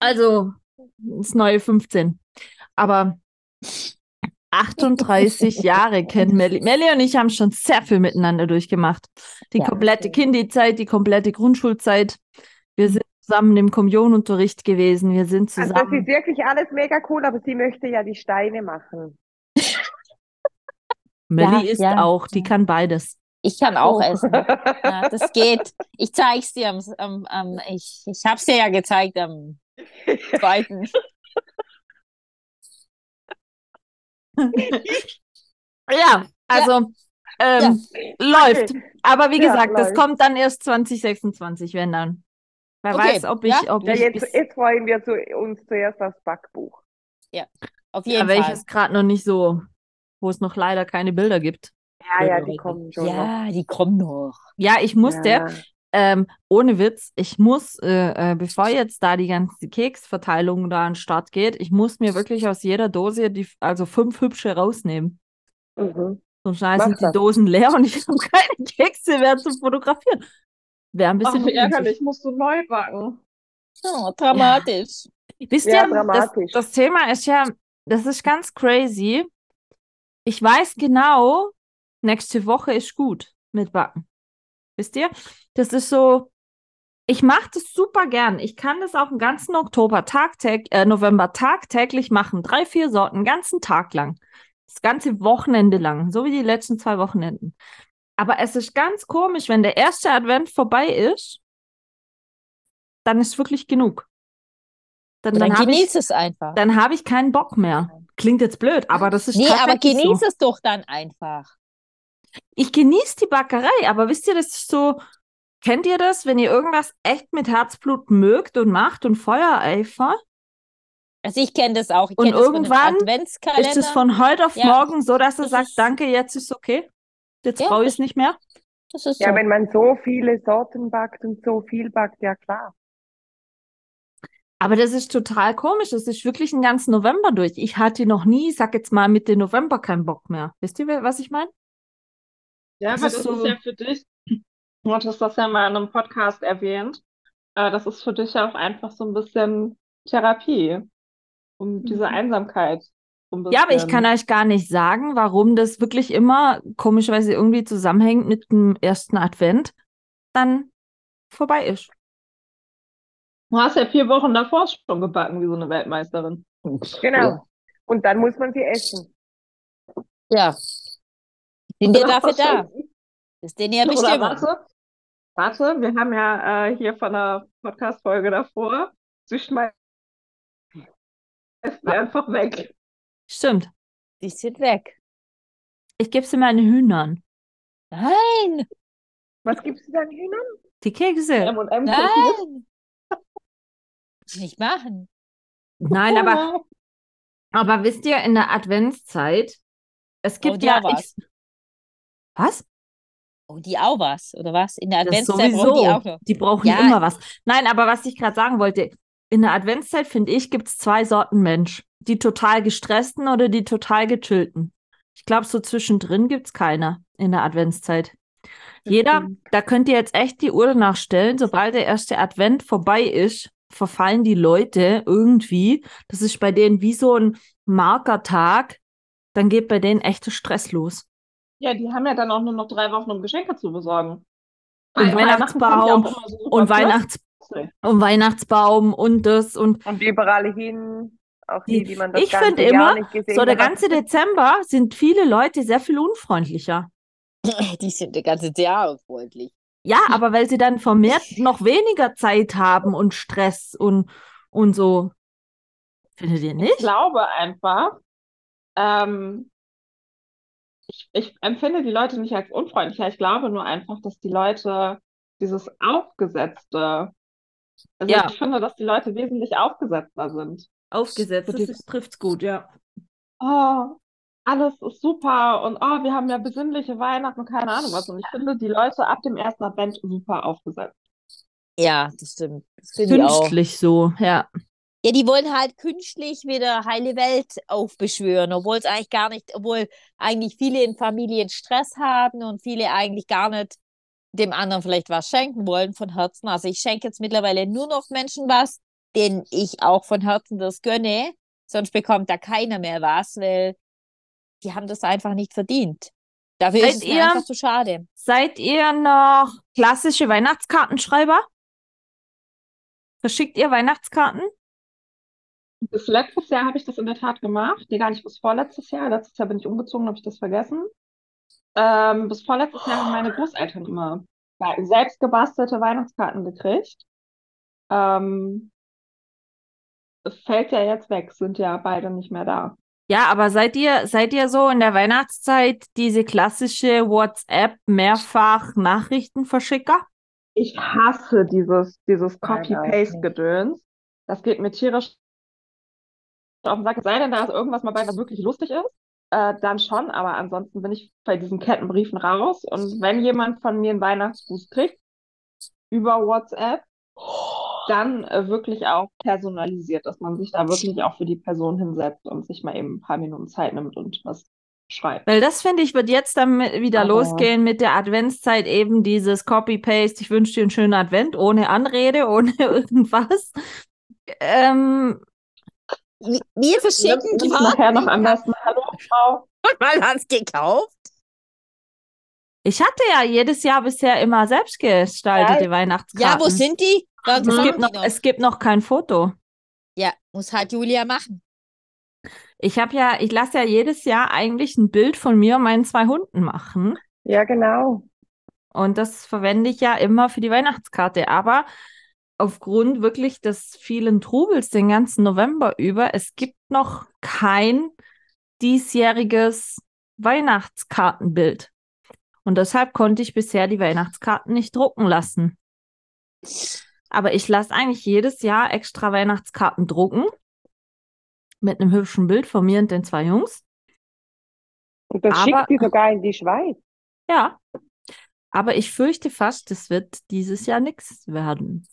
Also, das neue 15. Aber 38 Jahre kennen Melli. Melli und ich haben schon sehr viel miteinander durchgemacht. Die
Ja.
komplette Kinderzeit, die komplette Grundschulzeit. Wir sind zusammen im Kommunionunterricht gewesen. Wir sind
Also das
zusammen.
ist wirklich alles mega cool, aber sie möchte ja die Steine machen. [laughs]
Melli
Ja,
ist
ja,
auch, die kann beides.
Ich kann auch
Oh.
essen. Ja, das geht. Ich zeig's dir am, am, am ich, ich hab's dir ja gezeigt am [laughs] zweiten. [laughs]
Ja, also ähm, läuft. Aber wie
Ja,
gesagt, das
läuft.
kommt dann erst 2026, wenn dann. Wer
Okay,
weiß, ob ich,
ja,
ob
Ja,
ich
jetzt, jetzt freuen wir zu, uns zuerst aufs Backbuch.
Auf
ja,
jeden Fall.
welches gerade noch nicht so, wo es noch leider keine Bilder gibt.
Ja, ja, die kommen schon noch.
Ja, die kommen noch.
Ja, ich musste,
Ja.
Ähm, ohne Witz, ich muss, äh, äh, bevor jetzt da die ganze Keksverteilung da an den Start geht, ich muss mir wirklich aus jeder Dose die, also fünf hübsche rausnehmen.
Mhm.
Sonst sind die
das.
Dosen leer und ich habe keine Kekse mehr zum Fotografieren. Wäre ein
Ach,
bisschen
wie
ungünstig.
ärgerlich, musst du neu backen.
Oh, dramatisch.
Wisst
Ja,
ihr, das,
dramatisch.
das Thema ist ja, das ist ganz crazy. Ich weiß genau, nächste Woche ist gut mit Backen. Wisst ihr? Das ist so, ich mache das super gern. Ich kann das auch den ganzen Oktober, tagtäg, äh, November tagtäglich machen. Drei, vier Sorten, den ganzen Tag lang. Das ganze Wochenende lang, so wie die letzten zwei Wochenenden. Aber es ist ganz komisch, wenn der erste Advent vorbei ist, dann ist wirklich genug. Dann,
Dann
dann habe ich,
genieß es einfach.
dann hab ich keinen Bock mehr. Klingt jetzt blöd, aber das ist
Nee, aber
tatsächlich
genieß
so.
es doch dann einfach.
Ich genieße die Backerei, aber wisst ihr, das ist so, kennt ihr das, wenn ihr irgendwas echt mit Herzblut mögt und macht und Feuereifer,
Also ich kenne das auch. Ich
Und
das
irgendwann
Adventskalender.
ist es von heute auf
Ja.
morgen so, dass er
Das
sagt,
ist-
danke, jetzt ist okay. Jetzt
Ja,
brauche ich es nicht mehr.
das ist so.
Ja, wenn man so viele Sorten backt und so viel backt, ja klar.
Aber das ist total komisch. Das ist wirklich ein ganzen November durch. Ich hatte noch nie, sag jetzt mal, Mitte November keinen Bock mehr. Wisst ihr, was ich meine?
Ja,
Das
aber
ist
das
so-
ist ja für dich, du hattest das ja mal in einem Podcast erwähnt, äh, das ist für dich ja auch einfach so ein bisschen Therapie, um diese Einsamkeit
Mhm. Ja, aber ich kann euch gar nicht sagen, warum das wirklich immer komischerweise irgendwie zusammenhängt mit dem ersten Advent dann vorbei ist.
Du hast ja vier Wochen davor schon gebacken, wie so eine Weltmeisterin.
Genau. Und dann muss man sie essen.
Ja. Sind wir dafür da? Ist denen ja bestimmt.
warte, warte, wir haben ja äh, hier von der Podcast-Folge davor, sie schmeißt sie einfach weg.
Stimmt.
Die sind weg.
Ich gebe sie meinen Hühnern.
Nein,
Was gibst du deinen Hühnern?
Die Kekse.
M&M Cookies.
nein. Nicht machen.
Nein, aber, [laughs] aber wisst ihr, in der Adventszeit, es
Oh,
gibt
die
ja. Ich, was?
Oh, die auch was, oder was? In der Adventszeit brauchen die auch noch.
Die brauchen
Ja.
immer was. Nein, aber was ich gerade sagen wollte, in der Adventszeit, finde ich, gibt es zwei Sorten Mensch. Die total gestressten oder die total gechillten. Ich glaube, so zwischendrin gibt es keine in der Adventszeit. Jeder, da könnt ihr jetzt echt die Uhr danach stellen, sobald der erste Advent vorbei ist, verfallen die Leute irgendwie. Das ist bei denen wie so ein Markertag. Dann geht bei denen echter Stress los.
Ja, die haben ja dann auch nur noch drei Wochen, um Geschenke zu besorgen.
Und
ja
Weihnachtsbaum
so
Und,
plötzlich.
Weihnachts und Weihnachtsbaum und das und
Und überall hin, auch
Die-
die, man das
ich finde immer,
nicht gesehen
so der
hat.
ganze Dezember sind viele Leute sehr viel unfreundlicher. [laughs]
Die sind das ganze Jahr freundlich.
Ja, aber weil sie dann vermehrt [laughs] noch weniger Zeit haben und Stress und, und so. Findet ihr
Ich
nicht?
glaube einfach, ähm, ich, ich empfinde die Leute nicht als unfreundlicher. Ich glaube nur einfach, dass die Leute dieses Aufgesetzte, also
Ja.
ich finde, dass die Leute wesentlich aufgesetzter sind.
Aufgesetzt,
So
das ist, trifft's gut, ja.
Oh, alles ist super und oh, wir haben ja besinnliche Weihnachten und keine Ahnung was. Und ich finde die Leute ab dem ersten Advent super aufgesetzt.
Ja, das stimmt. Das finde ich auch.
Künstlich so, ja.
Ja, die wollen halt künstlich wieder heile Welt aufbeschwören, obwohl es eigentlich gar nicht, obwohl eigentlich viele in Familien Stress haben und viele eigentlich gar nicht dem anderen vielleicht was schenken wollen von Herzen. Also ich schenke jetzt mittlerweile nur noch Menschen was, denen ich auch von Herzen das gönne, sonst bekommt da keiner mehr was, weil die haben das einfach nicht verdient. Dafür
Seid
ist es
ihr-
einfach zu schade.
Seid ihr noch klassische Weihnachtskartenschreiber? Verschickt ihr Weihnachtskarten?
Bis letztes Jahr habe ich das in der Tat gemacht. Nee, gar nicht bis vorletztes Jahr. Letztes Jahr bin ich umgezogen, habe ich das vergessen. Ähm, bis vorletztes Jahr haben meine Großeltern immer selbst gebastelte Weihnachtskarten gekriegt. Ähm, es fällt ja jetzt weg, sind ja beide nicht mehr da.
Ja, aber seid ihr, seid ihr so in der Weihnachtszeit diese klassische WhatsApp mehrfach Nachrichtenverschicker?
Ich hasse dieses, dieses. Copy-Paste-Gedöns. Das geht mir tierisch auf den Sack. Es sei denn, da ist irgendwas mal bei, was wirklich lustig ist, äh, dann schon, aber ansonsten bin ich bei diesen Kettenbriefen raus. Und wenn jemand von mir einen Weihnachtsgruß kriegt, über WhatsApp, dann äh, wirklich auch personalisiert, dass man sich da wirklich auch für die Person hinsetzt und sich mal eben ein paar Minuten Zeit nimmt und was schreibt.
Weil das finde ich, wird jetzt dann wieder
Aber-
losgehen mit der Adventszeit, eben dieses Copy-Paste, ich wünsche dir einen schönen Advent, ohne Anrede, [laughs] ohne irgendwas. Ähm,
Wir, verschicken Karten.
nachher noch am besten Hallo, Frau.
Mal hat's gekauft.
ich hatte ja jedes Jahr bisher immer selbst gestaltete Weihnachtskarten.
Ja, wo sind die? Da
es gibt, noch,
noch.
es gibt noch kein Foto.
Ja, muss halt Julia machen.
Ich habe ja, ich lasse ja jedes Jahr eigentlich ein Bild von mir und meinen zwei Hunden machen.
Ja, genau.
Und das verwende ich ja immer für die Weihnachtskarte. Aber aufgrund wirklich des vielen Trubels den ganzen November über, es gibt noch kein diesjähriges Weihnachtskartenbild. Und deshalb konnte ich bisher die Weihnachtskarten nicht drucken lassen. Aber ich lasse eigentlich jedes Jahr extra Weihnachtskarten drucken. Mit einem hübschen Bild von mir und den zwei Jungs.
Und das schickt die sogar in die Schweiz.
Ja. Aber ich fürchte fast, es wird dieses Jahr nichts werden.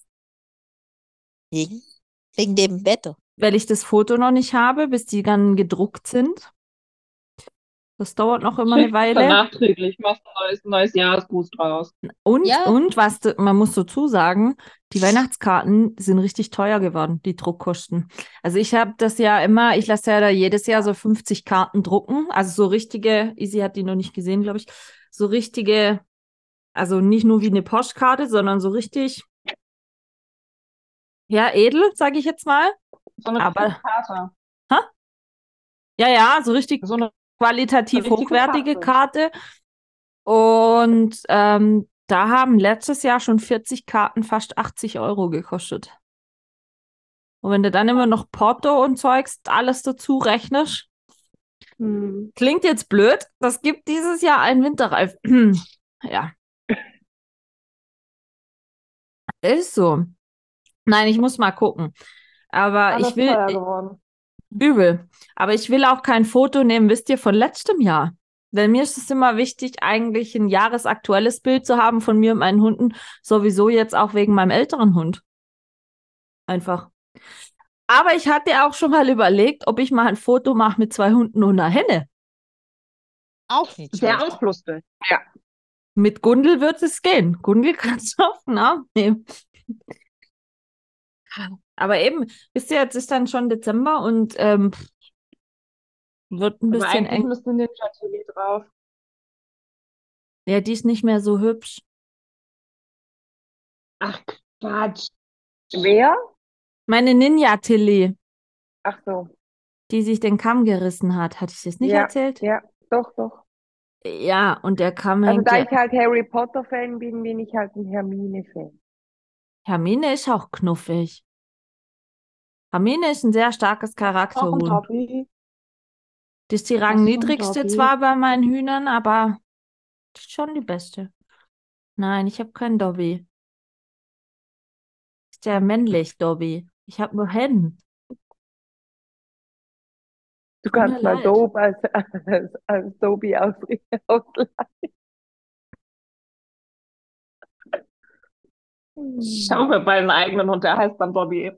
Wegen, wegen dem Wetter.
weil ich das Foto noch nicht habe, bis die dann gedruckt sind. Das dauert noch immer eine [laughs] Weile.
nachträglich, machst ein neues, neues Jahresgruß draus.
Und,
Ja.
und was, du- man muss dazu sagen, die Weihnachtskarten sind richtig teuer geworden, die Druckkosten. Also ich habe das ja immer, ich lasse ja da jedes Jahr so 50 Karten drucken. Also so richtige, Easy hat die noch nicht gesehen, glaube ich. So richtige, also nicht nur wie eine Postkarte, sondern so richtig, ja, edel, sage ich jetzt mal.
So eine
Aber-
Karte.
Ja, ja, so richtig
So eine
qualitativ
Eine
hochwertige Karte. Und ähm, da haben letztes Jahr schon 40 Karten fast 80 Euro gekostet. Und wenn du dann immer noch Porto und Zeugs alles dazu rechnest,
Hm.
klingt jetzt blöd, das gibt dieses Jahr einen Winterreifen. [clears throat] ja. Ist so. Nein, ich muss mal gucken. Aber
alles
ich will,
teuer geworden.
Übel. Aber ich will auch kein Foto nehmen, wisst ihr, von letztem Jahr. Denn mir ist es immer wichtig, eigentlich ein jahresaktuelles Bild zu haben von mir und meinen Hunden. Sowieso jetzt auch wegen meinem älteren Hund. Einfach. Aber ich hatte auch schon mal überlegt, ob ich mal ein Foto mache mit zwei Hunden und einer Henne.
Auch nicht
Wäre auch lustig.
Mit Gundel wird es gehen. Gundel kannst du [laughs] auf den Arm nehmen. Aber eben, wisst ihr, jetzt ist dann schon Dezember und ähm, wird ein
Aber
bisschen eng.
müsste Ninja Chili drauf.
Ja, die ist nicht mehr so hübsch.
Ach, Quatsch.
Wer?
Meine Ninja-Tilly,
Ach so.
die sich den Kamm gerissen hat. Hatte ich das nicht
Ja,
erzählt?
Ja, doch, doch.
Ja, und der Kamm
Also
hängt
da
ja.
ich halt Harry Potter Fan bin, bin ich halt ein Hermine-Fan.
Hermine ist auch knuffig. Hermine ist ein sehr starkes
Auch ein
Charakterhuhn. Die ist die rangniedrigste zwar bei meinen Hühnern, aber schon die beste. Nein, ich habe keinen Dobby. Ist ja männlich, Dobby. Ich habe nur Hennen.
Du
Tut
kannst mal
leid.
Dope als, als, als Dobby ausrichten.
Ich habe bei einen eigenen Hund, der heißt dann Dobby.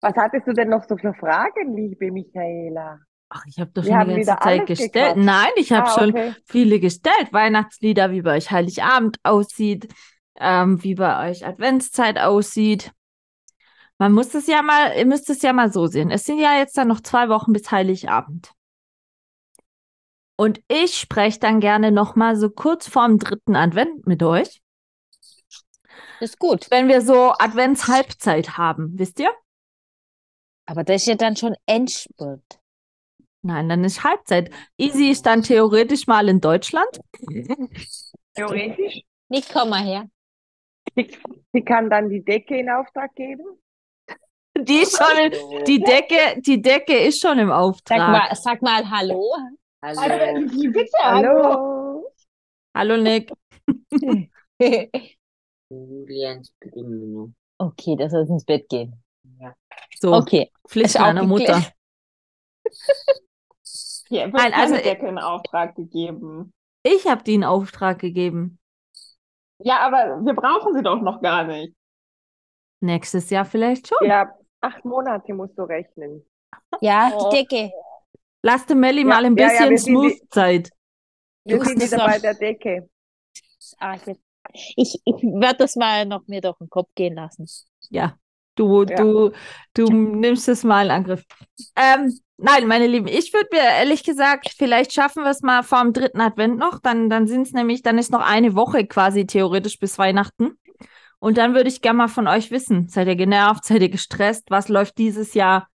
Was hattest du denn noch so für Fragen, liebe Michaela?
Ach, ich habe doch schon die ganze Zeit gestellt.
gequatscht.
Nein, ich habe
Ah,
schon
okay.
viele gestellt. Weihnachtslieder, wie bei euch Heiligabend aussieht, ähm, wie bei euch Adventszeit aussieht. Man muss es ja mal, ihr müsst es ja mal so sehen. Es sind ja jetzt dann noch zwei Wochen bis Heiligabend. Und ich spreche dann gerne noch mal so kurz vorm dritten Advent mit euch,
Das ist gut.
wenn wir so Adventshalbzeit haben, wisst ihr?
Aber das ist ja dann schon Endspurt.
Nein, dann ist Halbzeit. Easy ist dann theoretisch mal in Deutschland.
Theoretisch.
Nicht, komm mal her.
Sie, kann dann die Decke in Auftrag geben.
Die ist schon in, die Decke, die Decke ist schon im
Sag
Auftrag.
mal, sag mal Hallo.
Hallo. Bitte,
Hallo.
Hallo Nick. [laughs]
Julians.
Okay, das soll ins Bett gehen.
So,
Okay.
Pflicht meiner Mutter.
Hier [laughs] wird
Nein, also-
keine Decke in Auftrag gegeben.
Ich habe die in Auftrag gegeben.
Ja, aber wir brauchen sie doch noch gar nicht.
Nächstes Jahr vielleicht schon.
Ja, acht Monate musst du rechnen.
Ja,
Oh.
die Decke.
Lass dem Melli
Ja,
mal ein
ja, ja,
bisschen
die-
Smooth-Zeit.
Wir
Du
sind wieder bei der Decke.
Ah, jetzt. Ich, ich werde das mal noch mir durch den Kopf gehen lassen.
Ja, du,
Ja.
du, du nimmst es mal in Angriff. Ähm, nein, meine Lieben, ich würde mir ehrlich gesagt, vielleicht schaffen wir es mal vor dem dritten Advent noch. Dann, dann sind es nämlich, dann ist noch eine Woche quasi theoretisch bis Weihnachten. Und dann würde ich gerne mal von euch wissen, seid ihr genervt, seid ihr gestresst? Was läuft dieses Jahr,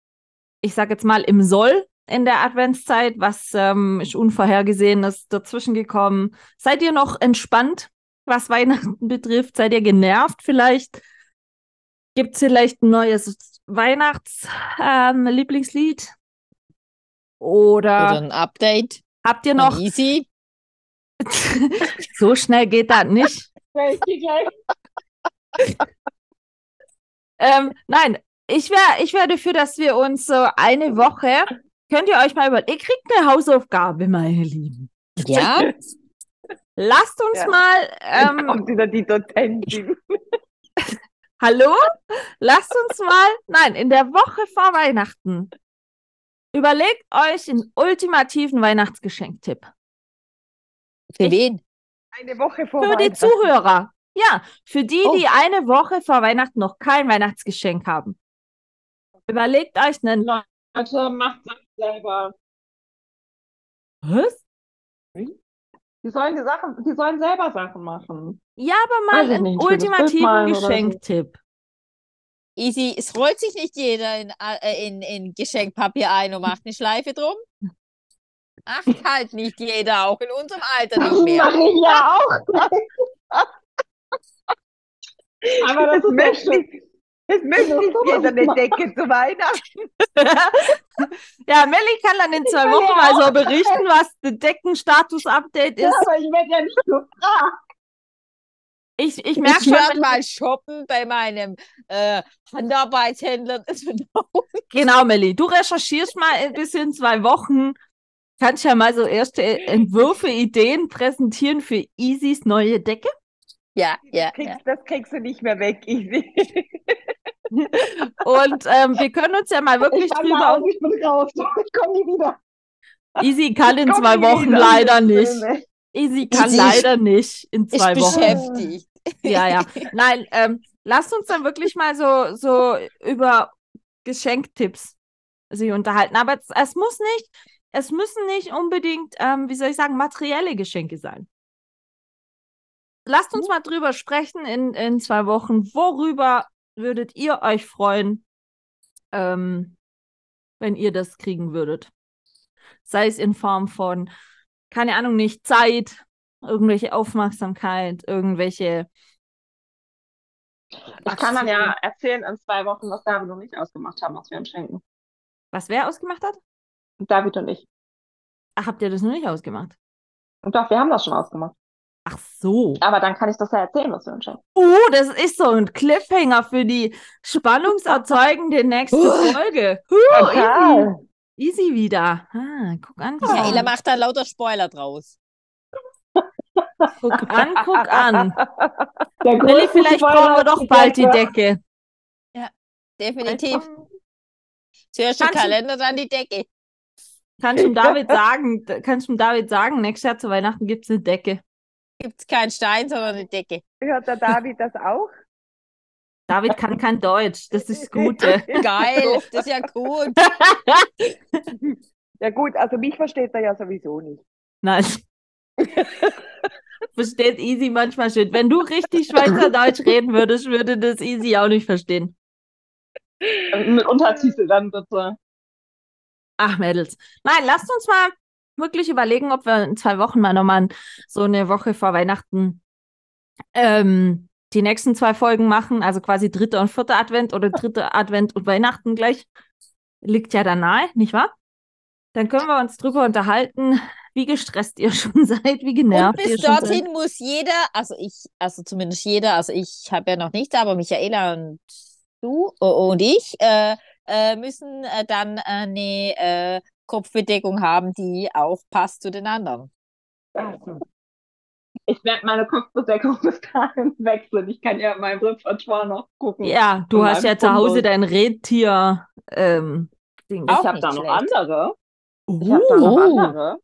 ich sag jetzt mal, im Soll in der Adventszeit? Was ähm, ist Unvorhergesehenes dazwischen gekommen? Seid ihr noch entspannt, was Weihnachten [laughs] betrifft? Seid ihr genervt vielleicht? Gibt es vielleicht ein neues Weihnachts-Lieblingslied? Oder
Oder ein Update.
habt ihr noch,
Easy. [laughs]
so [laughs] schnell geht das nicht. Ähm, nein, ich wäre ich wär dafür, dass wir uns so eine Woche, könnt ihr euch mal über, ihr kriegt eine Hausaufgabe, meine Lieben.
Ja, [laughs]
Lasst uns
Ja.
mal, ähm,
kommt wieder die Dozentin.
Hallo? Lasst uns mal, nein, in der Woche vor Weihnachten, überlegt euch einen ultimativen Weihnachtsgeschenktipp.
für
Ich-
wen?
Eine Woche vor
Für die
Weihnachten.
Zuhörer. Ja, für die,
Oh.
die eine Woche vor Weihnachten noch kein Weihnachtsgeschenk haben. Überlegt euch einen.
Leute, macht das selber.
Was?
Die sollen die Sachen, die sollen selber Sachen machen.
Ja, aber mal einen
nicht, das
ultimativen
so.
Geschenktipp.
Easy, es rollt sich nicht jeder in, äh, in, in Geschenkpapier ein und macht eine Schleife drum. Ach, halt nicht jeder, auch in unserem Alter nicht [laughs] mehr.
Mach ich ja auch. [laughs] Aber das,
Das
ist
nicht, das möchte nicht jeder eine Decke zu Weihnachten. [laughs]
ja, Melli kann dann in zwei Wochen
ja
mal so berichten, was der Deckenstatus-Update
Ja,
ist.
aber ich werde ja nicht gefragt.
Ich, ich
Ich
merke schon,
mal shoppen bei meinem äh, Handarbeitshändler. [laughs]
genau, Melli, du recherchierst mal bis in zwei Wochen. Kannst ja mal so erste Entwürfe, Ideen präsentieren für Easys neue Decke.
ja, ja, ja.
Kriegst, Das kriegst du nicht mehr weg, Easy. [laughs]
Und ähm, wir können uns ja mal wirklich
Ich
drüber.
aus, ich bin raus. Ich komme nie wieder.
Easy kann in zwei Wochen
wieder.
leider nicht. Easy kann
Easy
leider nicht in zwei Wochen.
beschäftigt.
Ja, ja. [laughs] Nein, ähm, lasst uns dann wirklich mal so, so über Geschenktipps sich unterhalten. Aber es, es muss nicht, es müssen nicht unbedingt, ähm, wie soll ich sagen, materielle Geschenke sein. Lasst uns mal drüber sprechen in, in zwei Wochen. Worüber würdet ihr euch freuen, ähm, wenn ihr das kriegen würdet? Sei es in Form von, keine Ahnung, nicht Zeit, irgendwelche Aufmerksamkeit, irgendwelche.
Ich kann dann ja erzählen in zwei Wochen, was David und ich ausgemacht haben, was wir uns schenken.
Was wer ausgemacht hat?
David und ich.
Ach, habt ihr das noch nicht ausgemacht?
Und doch, wir haben das schon ausgemacht.
Ach so.
Aber dann kann ich das ja erzählen, was wir uns schenken.
Oh, das ist so ein Cliffhanger für die spannungserzeugende nächste Folge. Huh, easy, easy wieder. Ah, guck an, guck
Michaela macht da lauter Spoiler draus.
Guck an, guck an. [laughs]
Größte
vielleicht
Spoiler
brauchen wir doch bald die
Decke.
Decke.
Definitiv. Zuerst
du-
Kalender, dann die Decke.
Kannst du David sagen, kannst du David sagen, nächstes Jahr zu Weihnachten gibt es eine Decke.
Gibt es keinen Stein, sondern eine Decke.
Hört der David das auch?
David kann kein Deutsch, das ist das Gute. [laughs]
Geil, das ist ja gut.
Ja gut, also mich versteht er ja sowieso nicht.
Nein. Versteht Easy manchmal schön. Wenn du richtig Schweizerdeutsch reden würdest, würde das Easy auch nicht verstehen.
Mit Untertitel dann bitte.
Ach, Mädels. Nein, lasst uns mal wirklich überlegen, ob wir in zwei Wochen mal nochmal so eine Woche vor Weihnachten ähm, die nächsten zwei Folgen machen. Also quasi dritter und vierter Advent oder dritter Advent und Weihnachten gleich. Liegt ja da nahe, nicht wahr? Dann können wir uns drüber unterhalten, wie gestresst ihr schon [laughs] seid, wie
Und
genervt ihr
bis
schon
dorthin
seid.
muss jeder, also ich, also zumindest jeder, also ich habe ja noch nichts, aber Michaela und du oh, und ich äh, äh, müssen äh, dann eine äh, Kopfbedeckung haben, die auch passt zu den anderen.
Ich werde meine Kopfbedeckung bis dahin wechseln. Ich kann ja in meinem Repertoire noch gucken.
Ja, du hast ja zu Hause dein Rentier. Ähm, Ding.
Ich habe da noch
schlecht.
andere. Ich habe da noch
Oh.
andere.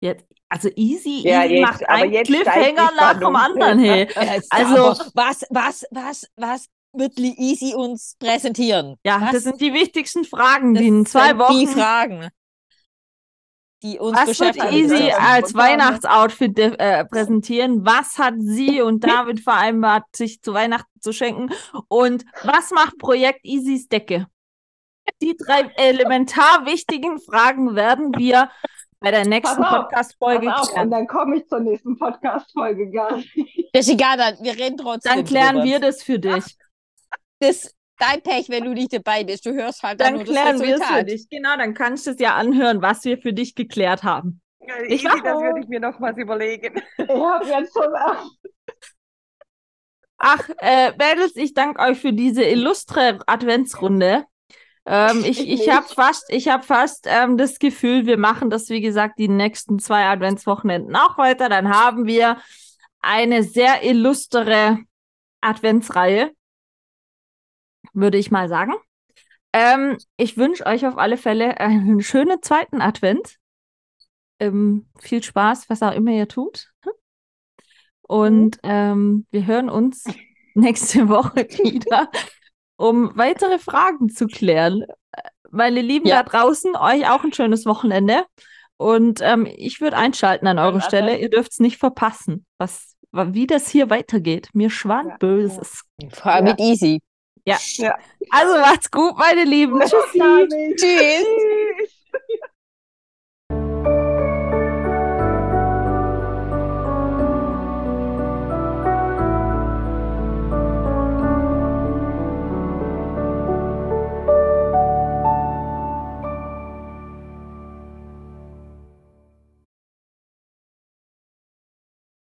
Jetzt, also easy,
Ja,
easy
jetzt-
macht
aber
ein
jetzt steigt
Cliffhanger nach dem anderen. Hey. [laughs] Also-
was, was, was, was wird Lee Easy uns präsentieren?
Ja,
was,
das sind die wichtigsten Fragen,
das
die in zwei
sind
Wochen.
Die Fragen, die uns
was wird. Easy als. Weihnachtsoutfit äh, präsentieren? Was hat sie und David vereinbart, sich zu Weihnachten zu schenken? Und was macht Projekt Easys Decke? Die drei elementar wichtigen Fragen werden wir bei der nächsten Podcast-Folge klären.
und dann komme ich zur nächsten Podcast-Folge gar nicht.
Das ist egal, dann, wir reden trotzdem.
Dann klären
drüber.
wir das für dich.
Das dein Pech, wenn du nicht dabei bist. Du hörst halt dann,
Dann
nur
klären
das
wir es für
Resultat.
dich. Genau, dann kannst du es ja anhören, was wir für dich geklärt haben.
Ich
mach-
das würde ich mir nochmals überlegen.
Ich habe jetzt schon
Ach, äh, Mädels, ich danke euch für diese illustre Adventsrunde. Ähm, ich
Ich
ich habe fast, ich hab fast ähm, das Gefühl, wir machen das, wie gesagt, die nächsten zwei Adventswochenenden auch weiter. Dann haben wir eine sehr illustre Adventsreihe, würde ich mal sagen. Ähm, ich wünsche euch auf alle Fälle einen schönen zweiten Advent. Ähm, viel Spaß, was auch immer ihr tut. Und ähm, wir hören uns [laughs] nächste Woche [laughs] wieder, um weitere Fragen zu klären. Meine Lieben
Ja.
da draußen, euch auch ein schönes Wochenende. Und ähm, ich würde einschalten an eure
Schönen
Stelle. Ihr dürft es nicht verpassen, was, wie das hier weitergeht. Mir schwant
Ja.
Böses.
Vor allem mit Easy. Ja. ja.
Also macht's gut, meine Lieben.
Tschüss.
Tschüss. [laughs]